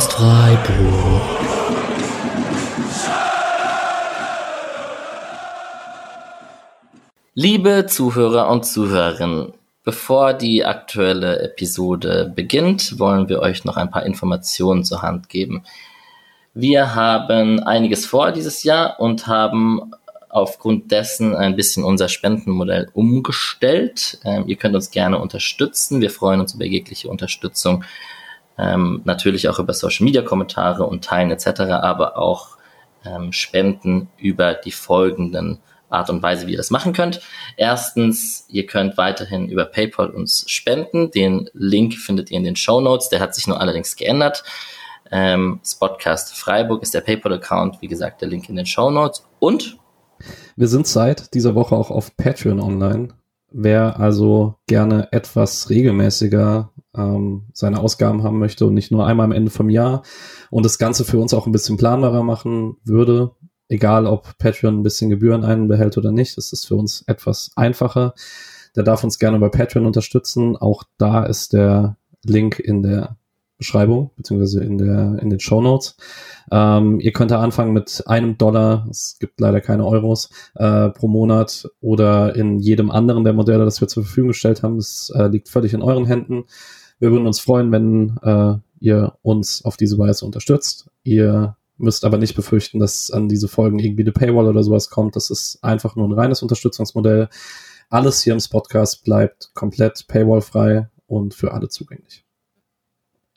Podcast Freiburg. Liebe Zuhörer und Zuhörerinnen, bevor die aktuelle Episode beginnt, wollen wir euch noch ein paar Informationen zur Hand geben. Wir haben einiges vor dieses Jahr und haben aufgrund dessen ein bisschen unser Spendenmodell umgestellt. Ähm, ihr könnt uns gerne unterstützen. Wir freuen uns über jegliche Unterstützung. Ähm, natürlich auch über Social Media Kommentare und Teilen etc., aber auch ähm, Spenden über die folgenden Art und Weise, wie ihr das machen könnt. Erstens, ihr könnt weiterhin über PayPal uns spenden. Den Link findet ihr in den Show Notes. Der hat sich nur allerdings geändert. Ähm, Spotcast Freiburg ist der PayPal-Account. Wie gesagt, der Link in den Show Notes. Und wir sind seit dieser Woche auch auf Patreon online. Wer also gerne etwas regelmäßiger ähm, seine Ausgaben haben möchte und nicht nur einmal am Ende vom Jahr und das Ganze für uns auch ein bisschen planbarer machen würde, egal ob Patreon ein bisschen Gebühren einbehält oder nicht, das ist für uns etwas einfacher. Der darf uns gerne bei Patreon unterstützen. Auch da ist der Link in der Beschreibung, beziehungsweise in der, in den Show Notes. Ähm, ihr könnt da anfangen mit einem Dollar, es gibt leider keine Euros, äh, pro Monat oder in jedem anderen der Modelle, das wir zur Verfügung gestellt haben. Das äh, liegt völlig in euren Händen. Wir würden uns freuen, wenn äh, ihr uns auf diese Weise unterstützt. Ihr müsst aber nicht befürchten, dass an diese Folgen irgendwie eine Paywall oder sowas kommt. Das ist einfach nur ein reines Unterstützungsmodell. Alles hier im Podcast bleibt komplett paywallfrei und für alle zugänglich.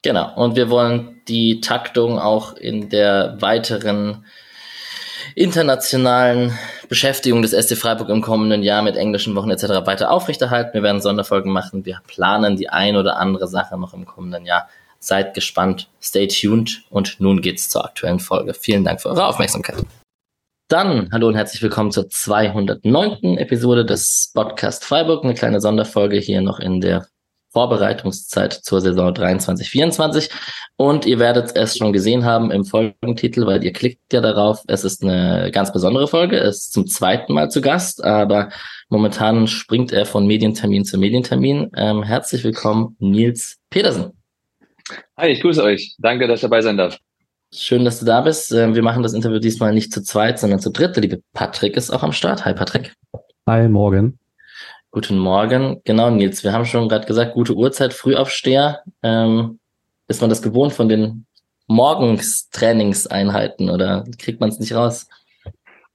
Genau. Und wir wollen die Taktung auch in der weiteren internationalen Beschäftigung des SC Freiburg im kommenden Jahr mit englischen Wochen etc. weiter aufrechterhalten. Wir werden Sonderfolgen machen. Wir planen die ein oder andere Sache noch im kommenden Jahr. Seid gespannt, stay tuned und nun geht's zur aktuellen Folge. Vielen Dank für eure Aufmerksamkeit. Dann hallo und herzlich willkommen zur 209. Episode des Podcast Freiburg. Eine kleine Sonderfolge hier noch in der Vorbereitungszeit zur Saison 23-24. Und ihr werdet es schon gesehen haben im Folgentitel, weil ihr klickt ja darauf. Es ist eine ganz besondere Folge. Er ist zum zweiten Mal zu Gast, aber momentan springt er von Medientermin zu Medientermin. Ähm, herzlich willkommen, Nils Petersen. Hi, ich grüße euch. Danke, dass ich dabei sein darf. Schön, dass du da bist. Ähm, wir machen das Interview diesmal nicht zu zweit, sondern zu dritt. Der liebe Patrick ist auch am Start. Hi, Patrick. Hi, morgen. Guten Morgen. Genau, Nils, wir haben schon gerade gesagt, gute Uhrzeit, Frühaufsteher. Ähm, ist man das gewohnt von den Morgenstrainingseinheiten oder kriegt man es nicht raus?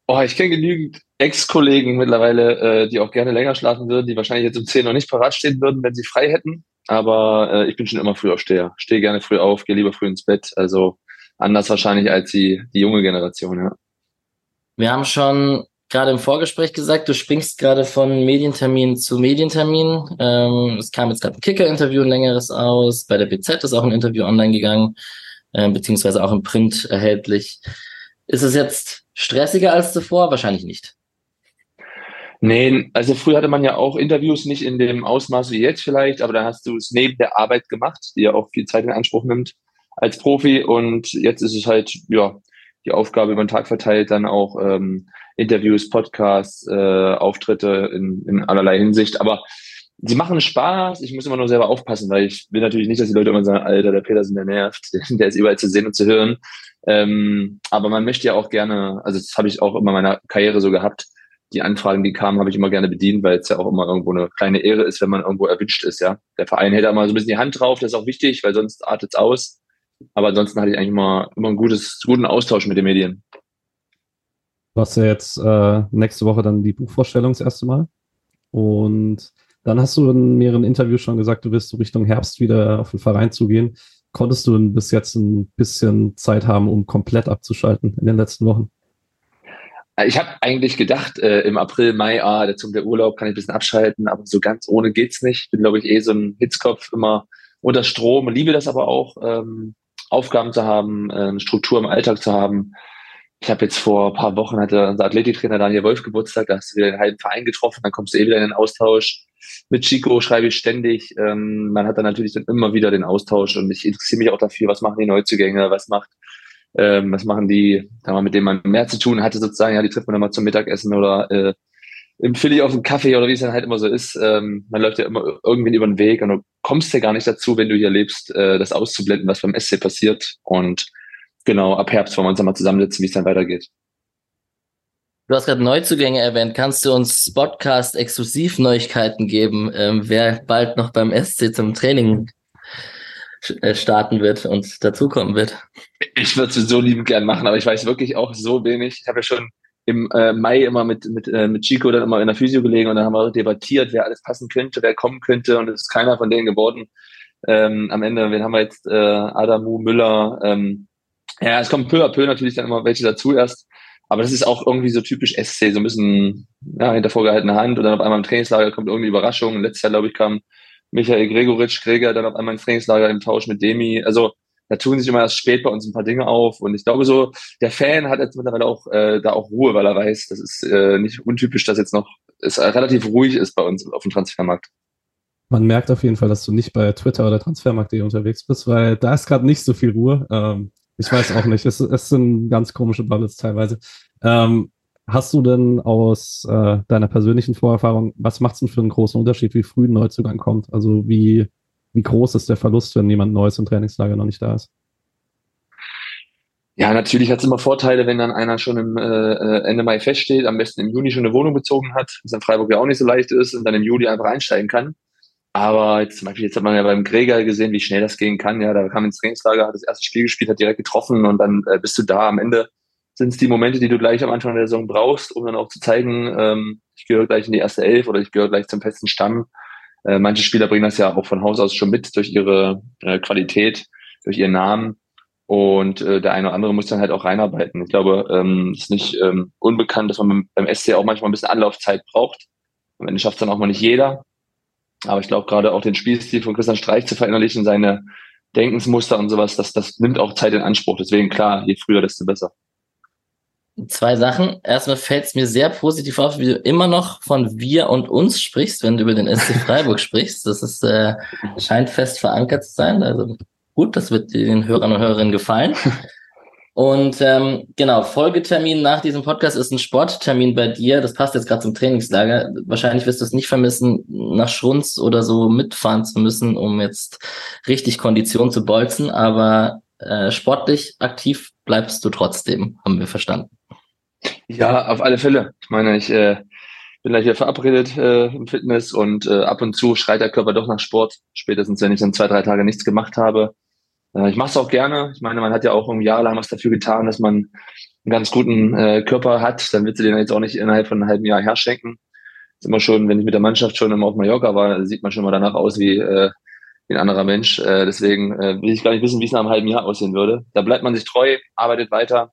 Oh, ich kenne genügend Ex-Kollegen mittlerweile, äh, die auch gerne länger schlafen würden, die wahrscheinlich jetzt um 10 noch nicht parat stehen würden, wenn sie frei hätten. Aber äh, ich bin schon immer Frühaufsteher. Stehe gerne früh auf, gehe lieber früh ins Bett. Also anders wahrscheinlich als die, die junge Generation, ja. Wir haben schon gerade im Vorgespräch gesagt, du springst gerade von Medientermin zu Medientermin. Ähm, es kam jetzt gerade ein Kicker-Interview, ein längeres aus. Bei der BZ ist auch ein Interview online gegangen, äh, beziehungsweise auch im Print erhältlich. Ist es jetzt stressiger als zuvor? Wahrscheinlich nicht. Nee, also früher hatte man ja auch Interviews, nicht in dem Ausmaß wie jetzt vielleicht, aber da hast du es neben der Arbeit gemacht, die ja auch viel Zeit in Anspruch nimmt als Profi. Und jetzt ist es halt, ja, die Aufgabe über den Tag verteilt, dann auch ähm, Interviews, Podcasts, äh, Auftritte in, in allerlei Hinsicht. Aber sie machen Spaß. Ich muss immer nur selber aufpassen, weil ich will natürlich nicht, dass die Leute immer sagen, Alter, der Petersen, der nervt, der ist überall zu sehen und zu hören. Ähm, aber man möchte ja auch gerne, also das habe ich auch immer in meiner Karriere so gehabt, die Anfragen, die kamen, habe ich immer gerne bedient, weil es ja auch immer irgendwo eine kleine Ehre ist, wenn man irgendwo erwünscht ist, ja. Der Verein hält da mal so ein bisschen die Hand drauf, das ist auch wichtig, weil sonst artet es aus. Aber ansonsten hatte ich eigentlich immer, immer einen gutes, guten Austausch mit den Medien. Du hast ja jetzt äh, nächste Woche dann die Buchvorstellung das erste Mal. Und dann hast du in mehreren Interviews schon gesagt, du wirst so Richtung Herbst wieder auf den Verein zugehen. Konntest du denn bis jetzt ein bisschen Zeit haben, um komplett abzuschalten in den letzten Wochen? Ich habe eigentlich gedacht, äh, im April, Mai, ah, der zum der Urlaub kann ich ein bisschen abschalten, aber so ganz ohne geht's nicht. Bin, glaube ich, eh so ein Hitzkopf, immer unter Strom. Liebe das aber auch, ähm, Aufgaben zu haben, äh, Struktur im Alltag zu haben ich habe jetzt vor ein paar Wochen hatte unser Athletiktrainer Daniel Wolf Geburtstag, da hast du wieder den halben Verein getroffen, dann kommst du eh wieder in den Austausch. Mit Chico schreibe ich ständig. Ähm, man hat dann natürlich dann immer wieder den Austausch und ich interessiere mich auch dafür, was machen die Neuzugänge, was macht, ähm, was machen die, da mal mit denen man mehr zu tun hatte sozusagen, ja, die trifft man dann mal zum Mittagessen oder äh, im Philly auf dem Kaffee oder wie es dann halt immer so ist, ähm, man läuft ja immer irgendwie über den Weg und du kommst ja gar nicht dazu, wenn du hier lebst, äh, das auszublenden, was beim SC passiert. Und genau, ab Herbst wollen wir uns dann mal zusammensetzen, wie es dann weitergeht. Du hast gerade Neuzugänge erwähnt. Kannst du uns Podcast exklusiv Neuigkeiten geben, ähm, wer bald noch beim SC zum Training äh, starten wird und dazukommen wird? Ich würde es so liebend gern machen, aber ich weiß wirklich auch so wenig. Ich habe ja schon im äh, Mai immer mit, mit, äh, mit Chico dann immer in der Physio gelegen und dann haben wir debattiert, wer alles passen könnte, wer kommen könnte und es ist keiner von denen geworden. Ähm, am Ende, wen haben wir jetzt? Äh, Adamu, Müller. Ähm, ja, es kommt peu à peu natürlich dann immer welche dazu erst. Aber das ist auch irgendwie so typisch SC, so ein bisschen ja, hinter vorgehaltener Hand und dann auf einmal im Trainingslager kommt irgendwie Überraschung. Letztes Jahr, glaube ich, kam Michael Gregoritsch, Greger, dann auf einmal im Trainingslager im Tausch mit Demi. Also da tun sich immer erst spät bei uns ein paar Dinge auf. Und ich glaube so, der Fan hat jetzt mittlerweile auch äh, da auch Ruhe, weil er weiß, das ist äh, nicht untypisch, dass jetzt noch es relativ ruhig ist bei uns auf dem Transfermarkt. Man merkt auf jeden Fall, dass du nicht bei Twitter oder Transfermarkt.de unterwegs bist, weil da ist gerade nicht so viel Ruhe. Ähm, ich weiß auch nicht. Es, es sind ganz komische Bubbles teilweise. Ähm, hast du denn aus äh, deiner persönlichen Vorerfahrung, was macht es denn für einen großen Unterschied, wie früh ein Neuzugang kommt? Also wie wie groß ist der Verlust, wenn jemand Neues im Trainingslager noch nicht da ist? Ja, natürlich hat es immer Vorteile, wenn dann einer schon im äh, äh, Ende Mai feststeht, am besten im Juni schon eine Wohnung bezogen hat, was in Freiburg ja auch nicht so leicht ist und dann im Juli einfach einsteigen kann. Aber jetzt zum Beispiel, jetzt hat man ja beim Gregor gesehen, wie schnell das gehen kann. Ja, da kam ins Trainingslager, hat das erste Spiel gespielt, hat direkt getroffen und dann äh, bist du da. Am Ende sind es die Momente, die du gleich am Anfang der Saison brauchst, um dann auch zu zeigen, ähm, ich gehöre gleich in die erste Elf oder ich gehöre gleich zum festen Stamm. Äh, manche Spieler bringen das ja auch von Haus aus schon mit durch ihre äh, Qualität, durch ihren Namen. Und äh, der eine oder andere muss dann halt auch reinarbeiten. Ich glaube, ähm, ist nicht ähm, unbekannt, dass man beim SC auch manchmal ein bisschen Anlaufzeit braucht. Am Ende schafft es dann auch mal nicht jeder. Aber ich glaube, gerade auch den Spielstil von Christian Streich zu verinnerlichen, seine Denkensmuster und sowas, das, das nimmt auch Zeit in Anspruch. Deswegen klar, je früher, desto besser zwei Sachen. Erstmal fällt es mir sehr positiv auf, wie du immer noch von wir und uns sprichst, wenn du über den SC Freiburg sprichst. Das ist, äh, scheint fest verankert zu sein. Also gut, das wird den Hörern und Hörerinnen gefallen. Und ähm, genau, Folgetermin nach diesem Podcast ist ein Sporttermin bei dir. Das passt jetzt gerade zum Trainingslager. Wahrscheinlich wirst du es nicht vermissen, nach Schrunz oder so mitfahren zu müssen, um jetzt richtig Kondition zu bolzen. Aber äh, sportlich aktiv bleibst du trotzdem, haben wir verstanden. Ja, auf alle Fälle. Ich meine, ich äh, bin gleich hier verabredet äh, im Fitness und äh, ab und zu schreit der Körper doch nach Sport. Spätestens, wenn ich dann zwei, drei Tage nichts gemacht habe. Äh, ich mache es auch gerne. Ich meine, man hat ja auch jahrelang was dafür getan, dass man einen ganz guten äh, Körper hat. Dann wird sie den jetzt auch nicht innerhalb von einem halben Jahr herschenken. Ist immer schon, wenn ich mit der Mannschaft schon immer auf Mallorca war, sieht man schon mal danach aus wie, äh, wie ein anderer Mensch. Äh, deswegen äh, will ich gar nicht wissen, wie es nach einem halben Jahr aussehen würde. Da bleibt man sich treu, arbeitet weiter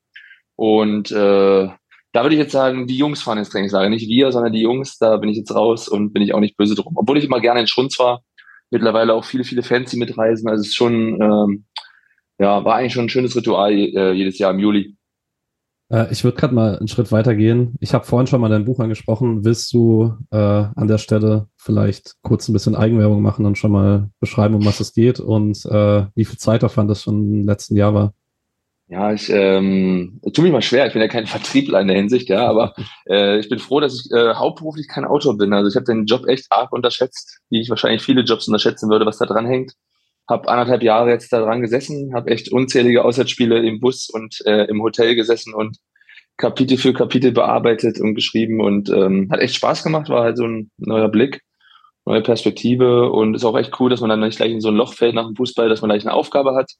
und äh, da würde ich jetzt sagen, die Jungs fahren ins Trainingslager. Nicht wir, sondern die Jungs. Da bin ich jetzt raus und bin ich auch nicht böse drum. Obwohl ich immer gerne in Schrunz war. Mittlerweile auch viele, viele Fans, die mitreisen. Also es ist schon, ähm, ja, war eigentlich schon ein schönes Ritual äh, jedes Jahr im Juli. Äh, ich würde gerade mal einen Schritt weiter gehen. Ich habe vorhin schon mal dein Buch angesprochen. Willst du äh, an der Stelle vielleicht kurz ein bisschen Eigenwerbung machen und schon mal beschreiben, um was es geht und äh, wie viel Zeitaufwand das schon im letzten Jahr war? Ja, ich ähm, tue mich mal schwer. Ich bin ja kein Vertriebler in der Hinsicht, ja, aber äh, ich bin froh, dass ich äh, hauptberuflich kein Autor bin. Also ich habe den Job echt arg unterschätzt, wie ich wahrscheinlich viele Jobs unterschätzen würde, was da dran hängt. Hab anderthalb Jahre jetzt da dran gesessen, habe echt unzählige Auswärtsspiele im Bus und äh, im Hotel gesessen und Kapitel für Kapitel bearbeitet und geschrieben und ähm, hat echt Spaß gemacht, war halt so ein neuer Blick, neue Perspektive und ist auch echt cool, dass man dann nicht gleich in so ein Loch fällt nach dem Fußball, dass man gleich eine Aufgabe hat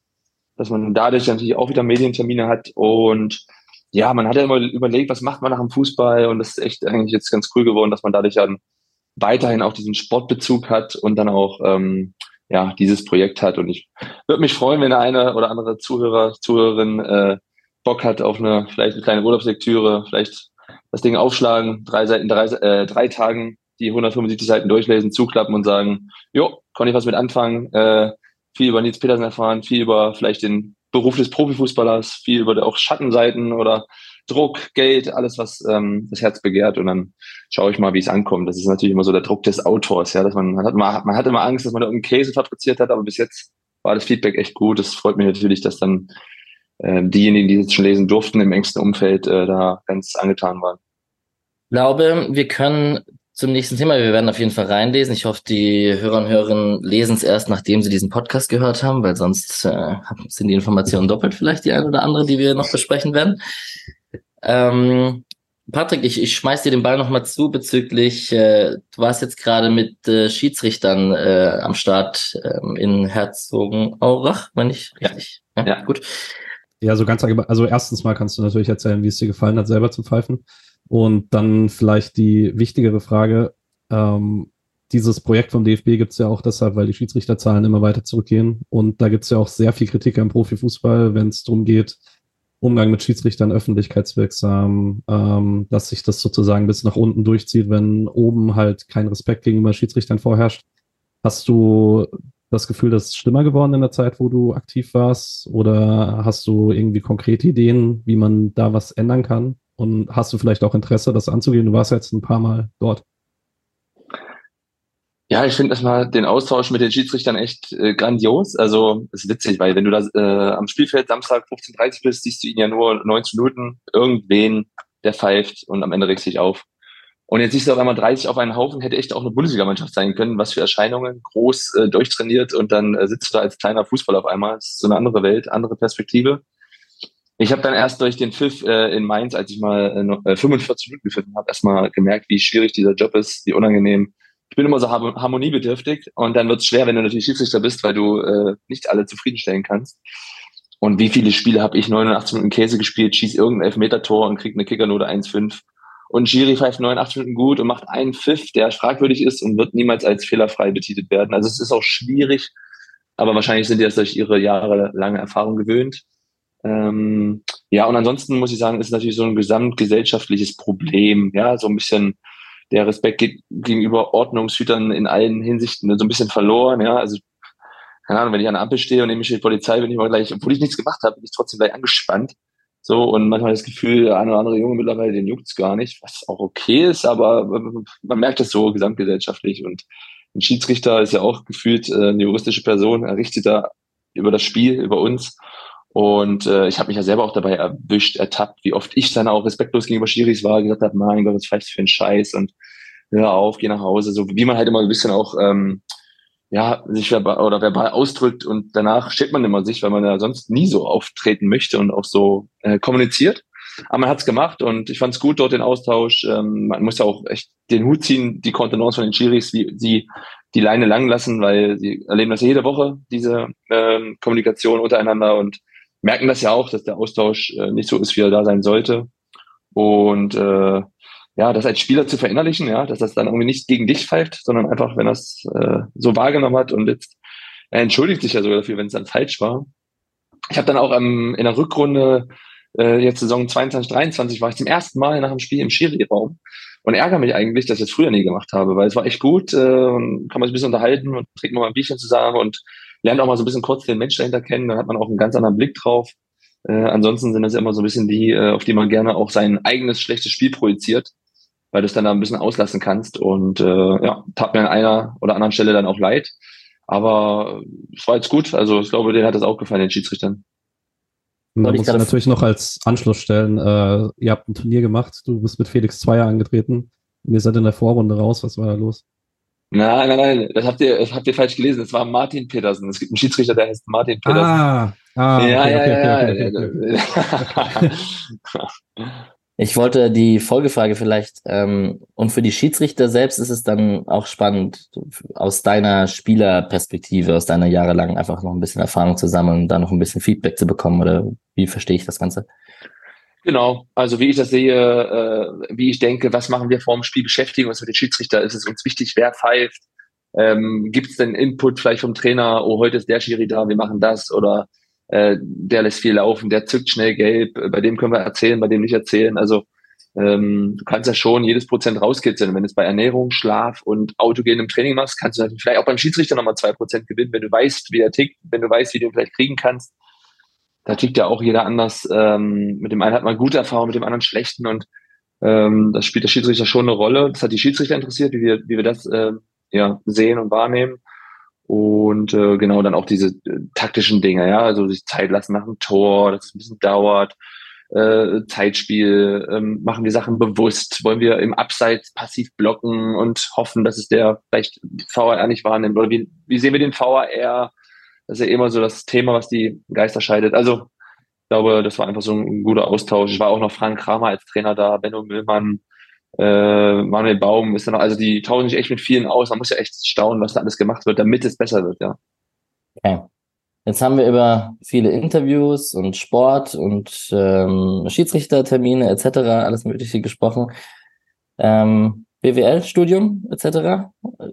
dass man dadurch natürlich auch wieder Medientermine hat und ja, man hat ja immer überlegt, was macht man nach dem Fußball und das ist echt eigentlich jetzt ganz cool geworden, dass man dadurch dann weiterhin auch diesen Sportbezug hat und dann auch ähm, ja dieses Projekt hat. Und ich würde mich freuen, wenn eine oder andere Zuhörer, Zuhörerin äh, Bock hat auf eine vielleicht eine kleine Urlaubslektüre, vielleicht das Ding aufschlagen, drei Seiten, drei, äh, drei Tagen die 175 Seiten durchlesen, zuklappen und sagen, jo, konnte ich was mit anfangen, äh, viel über Nils Petersen erfahren, viel über vielleicht den Beruf des Profifußballers, viel über auch Schattenseiten oder Druck, Geld, alles, was ähm, das Herz begehrt. Und dann schaue ich mal, wie es ankommt. Das ist natürlich immer so der Druck des Autors, ja, dass man, man hat immer, man hat immer Angst, dass man da irgendeinen Käse fabriziert hat, aber bis jetzt war das Feedback echt gut. Es freut mich natürlich, dass dann äh, diejenigen, die es schon lesen durften, im engsten Umfeld äh, da ganz angetan waren. glaube, wir können zum nächsten Thema. Wir werden auf jeden Fall reinlesen. Ich hoffe, die Hörer und Hörerinnen lesen es erst, nachdem sie diesen Podcast gehört haben, weil sonst äh, sind die Informationen doppelt vielleicht die eine oder andere, die wir noch besprechen werden. Ähm, Patrick, ich, ich schmeiß dir den Ball nochmal zu bezüglich, äh, du warst jetzt gerade mit äh, Schiedsrichtern äh, am Start ähm, in Herzogenaurach, wenn ich richtig. Ja, ja, gut. Ja, so ganz also erstens mal kannst du natürlich erzählen, wie es dir gefallen hat, selber zu pfeifen. Und dann vielleicht die wichtigere Frage, ähm, dieses Projekt vom DFB gibt es ja auch deshalb, weil die Schiedsrichterzahlen immer weiter zurückgehen. Und da gibt es ja auch sehr viel Kritik am Profifußball, wenn es darum geht, Umgang mit Schiedsrichtern öffentlichkeitswirksam, ähm, dass sich das sozusagen bis nach unten durchzieht, wenn oben halt kein Respekt gegenüber Schiedsrichtern vorherrscht. Hast du das Gefühl, das ist schlimmer geworden in der Zeit, wo du aktiv warst? Oder hast du irgendwie konkrete Ideen, wie man da was ändern kann? Und hast du vielleicht auch Interesse, das anzugehen? Du warst jetzt ein paar Mal dort. Ja, ich finde erstmal den Austausch mit den Schiedsrichtern echt äh, grandios. Also ist witzig, weil wenn du da äh, am Spielfeld Samstag 15.30 bist, siehst du ihn ja nur 90 Minuten, irgendwen, der pfeift und am Ende regst du dich auf. Und jetzt siehst du auf einmal 30 auf einen Haufen, hätte echt auch eine Bundesligamannschaft sein können. Was für Erscheinungen, groß, äh, durchtrainiert und dann äh, sitzt du da als kleiner Fußballer auf einmal. Das ist so eine andere Welt, andere Perspektive. Ich habe dann erst durch den Pfiff äh, in Mainz, als ich mal äh, 45 Minuten gepfiffen habe, erstmal gemerkt, wie schwierig dieser Job ist, wie unangenehm ich bin immer so harmoniebedürftig und dann wird es schwer, wenn du natürlich Schiedsrichter bist, weil du äh, nicht alle zufriedenstellen kannst. Und wie viele Spiele habe ich 89 Minuten Käse gespielt, schieß irgendein Elfmeter-Tor und krieg eine Kickernote 1,5. Und Giri pfeift 89 Minuten gut und macht einen Pfiff, der fragwürdig ist und wird niemals als fehlerfrei betitelt werden. Also es ist auch schwierig, aber wahrscheinlich sind die das durch ihre jahrelange Erfahrung gewöhnt. Ähm, ja, und ansonsten muss ich sagen, ist natürlich so ein gesamtgesellschaftliches Problem. Ja, so ein bisschen der Respekt gegenüber Ordnungshütern in allen Hinsichten so ein bisschen verloren. Ja, also keine Ahnung, wenn ich an der Ampel stehe und nehme mich die Polizei, bin ich mal gleich, obwohl ich nichts gemacht habe, bin ich trotzdem gleich angespannt. So, und manchmal das Gefühl, der eine oder andere Junge mittlerweile, den juckt's gar nicht, was auch okay ist, aber man merkt das so gesamtgesellschaftlich. Und ein Schiedsrichter ist ja auch gefühlt äh, eine juristische Person, er richtet da über das Spiel, über uns. Und äh, ich habe mich ja selber auch dabei erwischt, ertappt, wie oft ich dann auch respektlos gegenüber Schiris war, gesagt habe, mein Gott, was pfeifst du für ein Scheiß und hör auf, geh nach Hause. So wie man halt immer ein bisschen auch ähm, ja, sich verbal oder verbal ausdrückt und danach steht man immer sich, weil man ja sonst nie so auftreten möchte und auch so äh, kommuniziert. Aber man hat's gemacht und ich fand's gut dort den Austausch. Ähm, man muss ja auch echt den Hut ziehen, die Kontenance von den Chiris, wie sie die Leine lang lassen, weil sie erleben das jede Woche, diese ähm, Kommunikation untereinander und merken das ja auch, dass der Austausch äh, nicht so ist, wie er da sein sollte. Und äh, ja, das als Spieler zu verinnerlichen, ja, dass das dann irgendwie nicht gegen dich pfeift, sondern einfach, wenn es äh, so wahrgenommen hat und jetzt er entschuldigt sich ja sogar dafür, wenn es dann falsch war. Ich habe dann auch ähm, in der Rückrunde äh, jetzt Saison 22, 23 war ich zum ersten Mal nach dem Spiel im Schiri-Raum und ärgere mich eigentlich, dass ich das früher nie gemacht habe, weil es war echt gut äh, und kann man sich ein bisschen unterhalten und trinkt mal ein Bierchen zusammen und lernt auch mal so ein bisschen kurz den Mensch dahinter kennen, dann hat man auch einen ganz anderen Blick drauf. Äh, ansonsten sind das ja immer so ein bisschen die, äh, auf die man gerne auch sein eigenes schlechtes Spiel projiziert, weil du es dann da ein bisschen auslassen kannst. Und äh, ja, tat mir an einer oder anderen Stelle dann auch leid. Aber es war jetzt gut. Also ich glaube, denen hat das auch gefallen, den Schiedsrichtern. Da muss ich natürlich noch als Anschluss stellen, äh, ihr habt ein Turnier gemacht, du bist mit Felix Zweier angetreten und ihr seid in der Vorrunde raus. Was war da los? Nein, nein, nein, das habt ihr, das habt ihr falsch gelesen. Es war Martin Petersen. Es gibt einen Schiedsrichter, der heißt Martin Petersen. Ah, ah ja, okay, ja, okay, ja, okay, ja. Ich wollte die Folgefrage vielleicht, ähm, und für die Schiedsrichter selbst ist es dann auch spannend, aus deiner Spielerperspektive, aus deiner jahrelang einfach noch ein bisschen Erfahrung zu sammeln und da noch ein bisschen Feedback zu bekommen, oder wie verstehe ich das Ganze? Genau, also wie ich das sehe, äh, wie ich denke, was machen wir vor dem Spiel, beschäftigen uns mit den Schiedsrichter, ist es uns wichtig, wer pfeift, ähm, gibt es denn Input vielleicht vom Trainer, oh, heute ist der Schiri da, wir machen das. Oder äh, der lässt viel laufen, der zückt schnell gelb, bei dem können wir erzählen, bei dem nicht erzählen. Also ähm, du kannst ja schon jedes Prozent rauskitzeln. Wenn du es bei Ernährung, Schlaf und Autogehen im Training machst, kannst du vielleicht auch beim Schiedsrichter nochmal zwei Prozent gewinnen, wenn du weißt, wie er tickt, wenn du weißt, wie du ihn vielleicht kriegen kannst da tickt ja auch jeder anders. Ähm, mit dem einen hat man gute Erfahrungen, mit dem anderen schlechten und ähm, das spielt der Schiedsrichter schon eine Rolle. Das hat die Schiedsrichter interessiert, wie wir, wie wir das äh, ja, sehen und wahrnehmen. Und äh, genau dann auch diese äh, taktischen Dinge, ja, also sich Zeit lassen nach dem Tor, dass es ein bisschen dauert, äh, Zeitspiel? Ähm, machen wir Sachen bewusst? Wollen wir im Abseits passiv blocken und hoffen, dass es der vielleicht VAR nicht wahrnimmt? Oder wie, wie sehen wir den VAR? Das ist ja immer so das Thema, was die Geister scheidet. Also ich glaube, das war einfach so ein guter Austausch. Ich war auch noch Frank Kramer als Trainer da, Benno Müllmann, äh, Manuel Baum ist da noch, also die tauschen sich echt mit vielen aus. Man muss ja echt staunen, was da alles gemacht wird, damit es besser wird, ja. Okay. Jetzt haben wir über viele Interviews und Sport und ähm, Schiedsrichtertermine etc. alles Mögliche gesprochen. Ähm, BWL-Studium etc.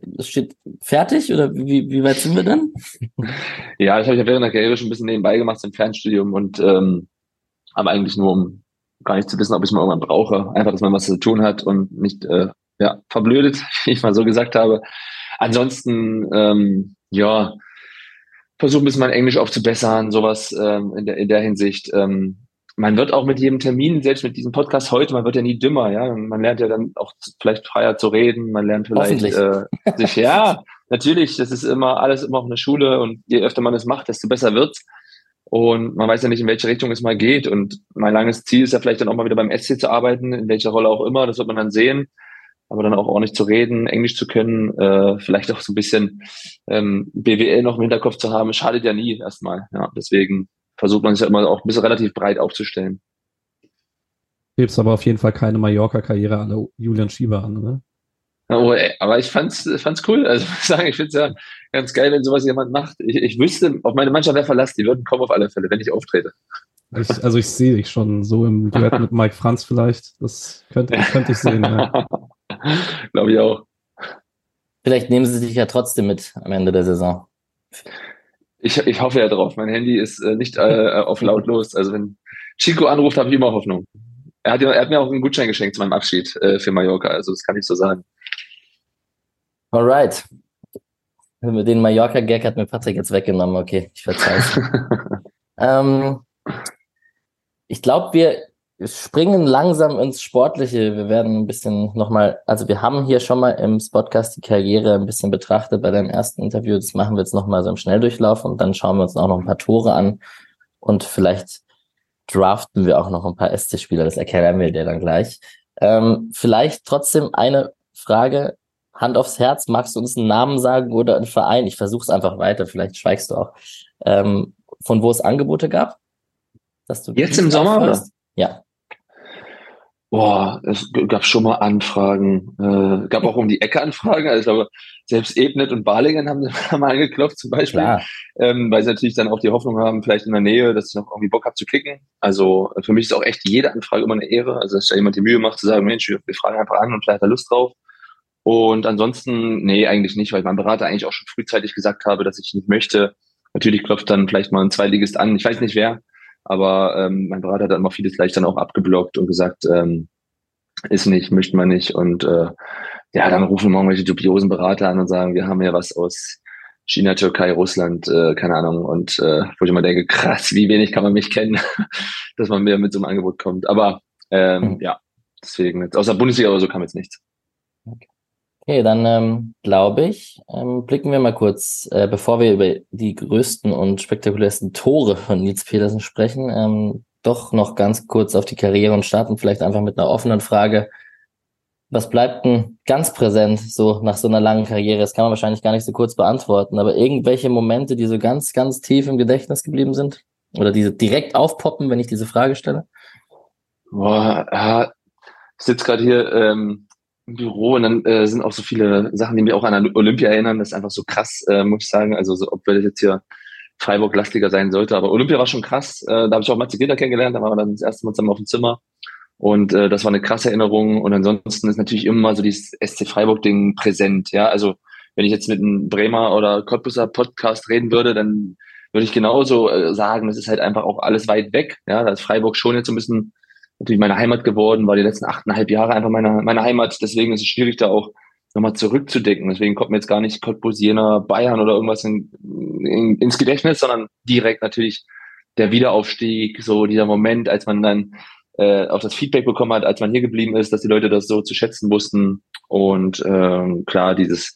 Das steht fertig oder wie, wie weit sind wir denn? Ja, ich habe ja während der Karriere schon ein bisschen nebenbei gemacht im Fernstudium und ähm, aber eigentlich nur um gar nicht zu wissen, ob ich es mal irgendwann brauche. Einfach, dass man was zu tun hat und nicht äh, ja, verblödet, wie ich mal so gesagt habe. Ansonsten, ähm, ja, versuchen ein bisschen mein Englisch aufzubessern, sowas ähm, in, der, in der Hinsicht. Ähm, man wird auch mit jedem Termin, selbst mit diesem Podcast heute, man wird ja nie dümmer, ja. Man lernt ja dann auch vielleicht freier zu reden, man lernt vielleicht äh, sich, ja, natürlich, das ist immer alles immer auch eine Schule und je öfter man es macht, desto besser wird's. Und man weiß ja nicht, in welche Richtung es mal geht. Und mein langes Ziel ist ja vielleicht dann auch mal wieder beim SC zu arbeiten, in welcher Rolle auch immer, das wird man dann sehen aber dann auch ordentlich zu reden, Englisch zu können, äh, vielleicht auch so ein bisschen ähm, BWL noch im Hinterkopf zu haben, schadet ja nie erstmal. Ja, deswegen versucht man sich ja immer auch ein bisschen relativ breit aufzustellen. Gibt's aber auf jeden Fall keine Mallorca-Karriere an Julian Schieber an, ne? Oh, ey, aber ich fand's, fand's cool. Also ich sagen, ich finde es ja ganz geil, wenn sowas jemand macht. Ich, ich wüsste, auf meine Mannschaft wäre verlassen, die würden kommen auf alle Fälle, wenn ich auftrete. Ich, also ich sehe dich schon so im Duett mit Mike Franz vielleicht. Das könnte, könnte ich sehen, ja. Glaube ich auch. Vielleicht nehmen sie dich ja trotzdem mit am Ende der Saison. Ich, ich hoffe ja drauf. Mein Handy ist äh, nicht äh, auf lautlos. Also wenn Chico anruft, habe ich immer Hoffnung. Er hat, er hat, mir auch einen Gutschein geschenkt zu meinem Abschied äh, für Mallorca. Also das kann ich so sagen. Alright. Den Mallorca-Gag hat mir Patrick jetzt weggenommen. Okay, ich verzeihe ähm, ich glaube, wir springen langsam ins Sportliche. Wir werden ein bisschen nochmal, also wir haben hier schon mal im Podcast die Karriere ein bisschen betrachtet bei deinem ersten Interview. Das machen wir jetzt nochmal so im Schnelldurchlauf und dann schauen wir uns auch noch ein paar Tore an und vielleicht draften wir auch noch ein paar SC-Spieler. Das erklären wir dir dann gleich. Ähm, vielleicht trotzdem eine Frage. Hand aufs Herz, magst du uns einen Namen sagen oder einen Verein? Ich versuche es einfach weiter, vielleicht schweigst du auch. Ähm, von wo es Angebote gab? Dass du Jetzt im Sommer, oder? Ja. Boah, es gab schon mal Anfragen, äh, gab auch um die Ecke Anfragen. Also ich glaube, selbst Ebnet und Balingen haben, mal angeklopft zum Beispiel, ähm, weil sie natürlich dann auch die Hoffnung haben, vielleicht in der Nähe, dass ich noch irgendwie Bock habe zu kicken. Also für mich ist auch echt jede Anfrage immer eine Ehre. Also dass da jemand die Mühe macht zu sagen, Mensch, wir, wir fragen einfach an und vielleicht hat er Lust drauf. Und ansonsten, nee, eigentlich nicht, weil mein Berater eigentlich auch schon frühzeitig gesagt habe, dass ich nicht möchte. Natürlich klopft dann vielleicht mal ein Zweitligist an. Ich weiß nicht wer. Aber ähm, mein Berater hat dann immer vieles gleich dann auch abgeblockt und gesagt, ähm, ist nicht, möchte man nicht. Und äh, ja, dann rufen wir irgendwelche dubiosen Berater an und sagen, wir haben ja was aus China, Türkei, Russland, äh, keine Ahnung. Und äh, wo ich immer denke, krass, wie wenig kann man mich kennen, dass man mir mit so einem Angebot kommt. Aber ähm, mhm. ja, deswegen, jetzt, außer Bundesliga oder so kam jetzt nichts. Okay. Okay, dann ähm, glaube ich, ähm, blicken wir mal kurz, äh, bevor wir über die größten und spektakulärsten Tore von Nils Petersen sprechen, ähm, doch noch ganz kurz auf die Karriere und starten vielleicht einfach mit einer offenen Frage. Was bleibt denn ganz präsent so nach so einer langen Karriere? Das kann man wahrscheinlich gar nicht so kurz beantworten, aber irgendwelche Momente, die so ganz, ganz tief im Gedächtnis geblieben sind? Oder diese direkt aufpoppen, wenn ich diese Frage stelle? Boah, ich sitze gerade hier ähm, Büro und dann äh, sind auch so viele Sachen, die mich auch an Olympia erinnern. Das ist einfach so krass, äh, muss ich sagen. Also so, ob wir jetzt hier Freiburg-lastiger sein sollte. Aber Olympia war schon krass. Äh, da habe ich auch Matze Gitter kennengelernt. Da waren wir dann das erste Mal zusammen auf dem Zimmer. Und äh, das war eine krasse Erinnerung. Und ansonsten ist natürlich immer so dieses SC Freiburg-Ding präsent. Ja, also wenn ich jetzt mit einem Bremer oder Cottbusser Podcast reden würde, dann würde ich genauso äh, sagen, das ist halt einfach auch alles weit weg. Ja, da ist Freiburg schon jetzt so ein bisschen natürlich meine Heimat geworden, war die letzten achteinhalb Jahre einfach meine, meine Heimat. Deswegen ist es schwierig, da auch nochmal zurückzudenken. Deswegen kommt mir jetzt gar nicht Cottbus, Jena, Bayern oder irgendwas in, in, ins Gedächtnis, sondern direkt natürlich der Wiederaufstieg, so dieser Moment, als man dann äh, auch das Feedback bekommen hat, als man hier geblieben ist, dass die Leute das so zu schätzen wussten. Und ähm, klar, dieses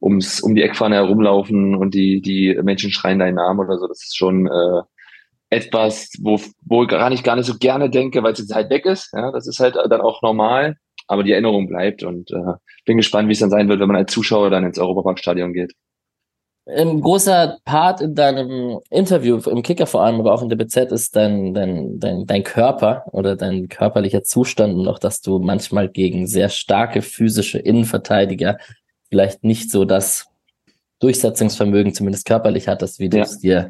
ums um die Eckfahne herumlaufen und die die Menschen schreien deinen Namen oder so, das ist schon äh, etwas, wo, wo gar nicht, gar nicht so gerne denke, weil es jetzt halt weg ist. Ja, das ist halt dann auch normal, aber die Erinnerung bleibt und äh, bin gespannt, wie es dann sein wird, wenn man als Zuschauer dann ins Europaparkstadion geht. Ein großer Part in deinem Interview, im Kicker vor allem, aber auch in der BZ, ist dein, dein, dein, dein Körper oder dein körperlicher Zustand und auch, dass du manchmal gegen sehr starke physische Innenverteidiger vielleicht nicht so das Durchsetzungsvermögen, zumindest körperlich hattest, wie du es dir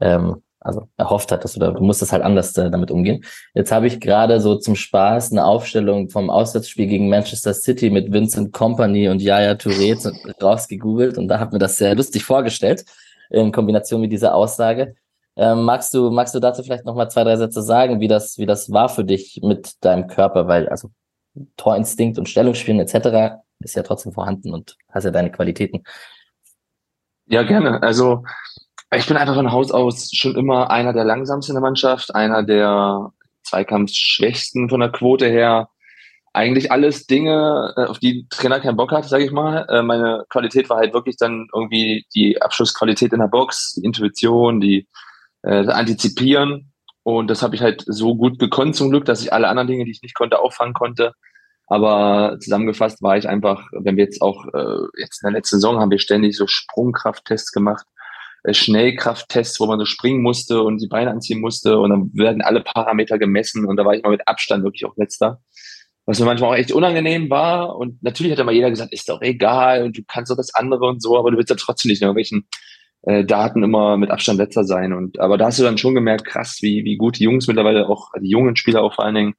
ähm, also erhofft hattest oder du musstest halt anders äh, damit umgehen. Jetzt habe ich gerade so zum Spaß eine Aufstellung vom Auswärtsspiel gegen Manchester City mit Vincent Company und Yaya Touré rausgegoogelt und da hat mir das sehr lustig vorgestellt in Kombination mit dieser Aussage. Ähm, magst du magst du dazu vielleicht noch mal zwei drei Sätze sagen, wie das wie das war für dich mit deinem Körper, weil also Torinstinkt und Stellungsspielen etc. ist ja trotzdem vorhanden und hast ja deine Qualitäten. Ja, gerne. Also ich bin einfach von Haus aus schon immer einer der langsamsten in der Mannschaft, einer der Zweikampfschwächsten von der Quote her. Eigentlich alles Dinge, äh, auf die Trainer keinen Bock hat, sage ich mal. Äh, meine Qualität war halt wirklich dann irgendwie die Abschlussqualität in der Box, die Intuition, die äh, Antizipieren. Und das habe ich halt so gut gekonnt zum Glück, dass ich alle anderen Dinge, die ich nicht konnte, auffangen konnte. Aber zusammengefasst war ich einfach, wenn wir jetzt auch äh, jetzt in der letzten Saison haben wir ständig so Sprungkrafttests gemacht, Schnellkrafttests, wo man so springen musste und die Beine anziehen musste und dann werden alle Parameter gemessen und da war ich mal mit Abstand wirklich auch letzter. Was mir manchmal auch echt unangenehm war und natürlich hat immer jeder gesagt, ist doch egal und du kannst doch das andere und so, aber du willst ja trotzdem nicht in irgendwelchen äh, Daten immer mit Abstand letzter sein und aber da hast du dann schon gemerkt, krass, wie, wie gut die Jungs mittlerweile auch, die jungen Spieler auch vor allen Dingen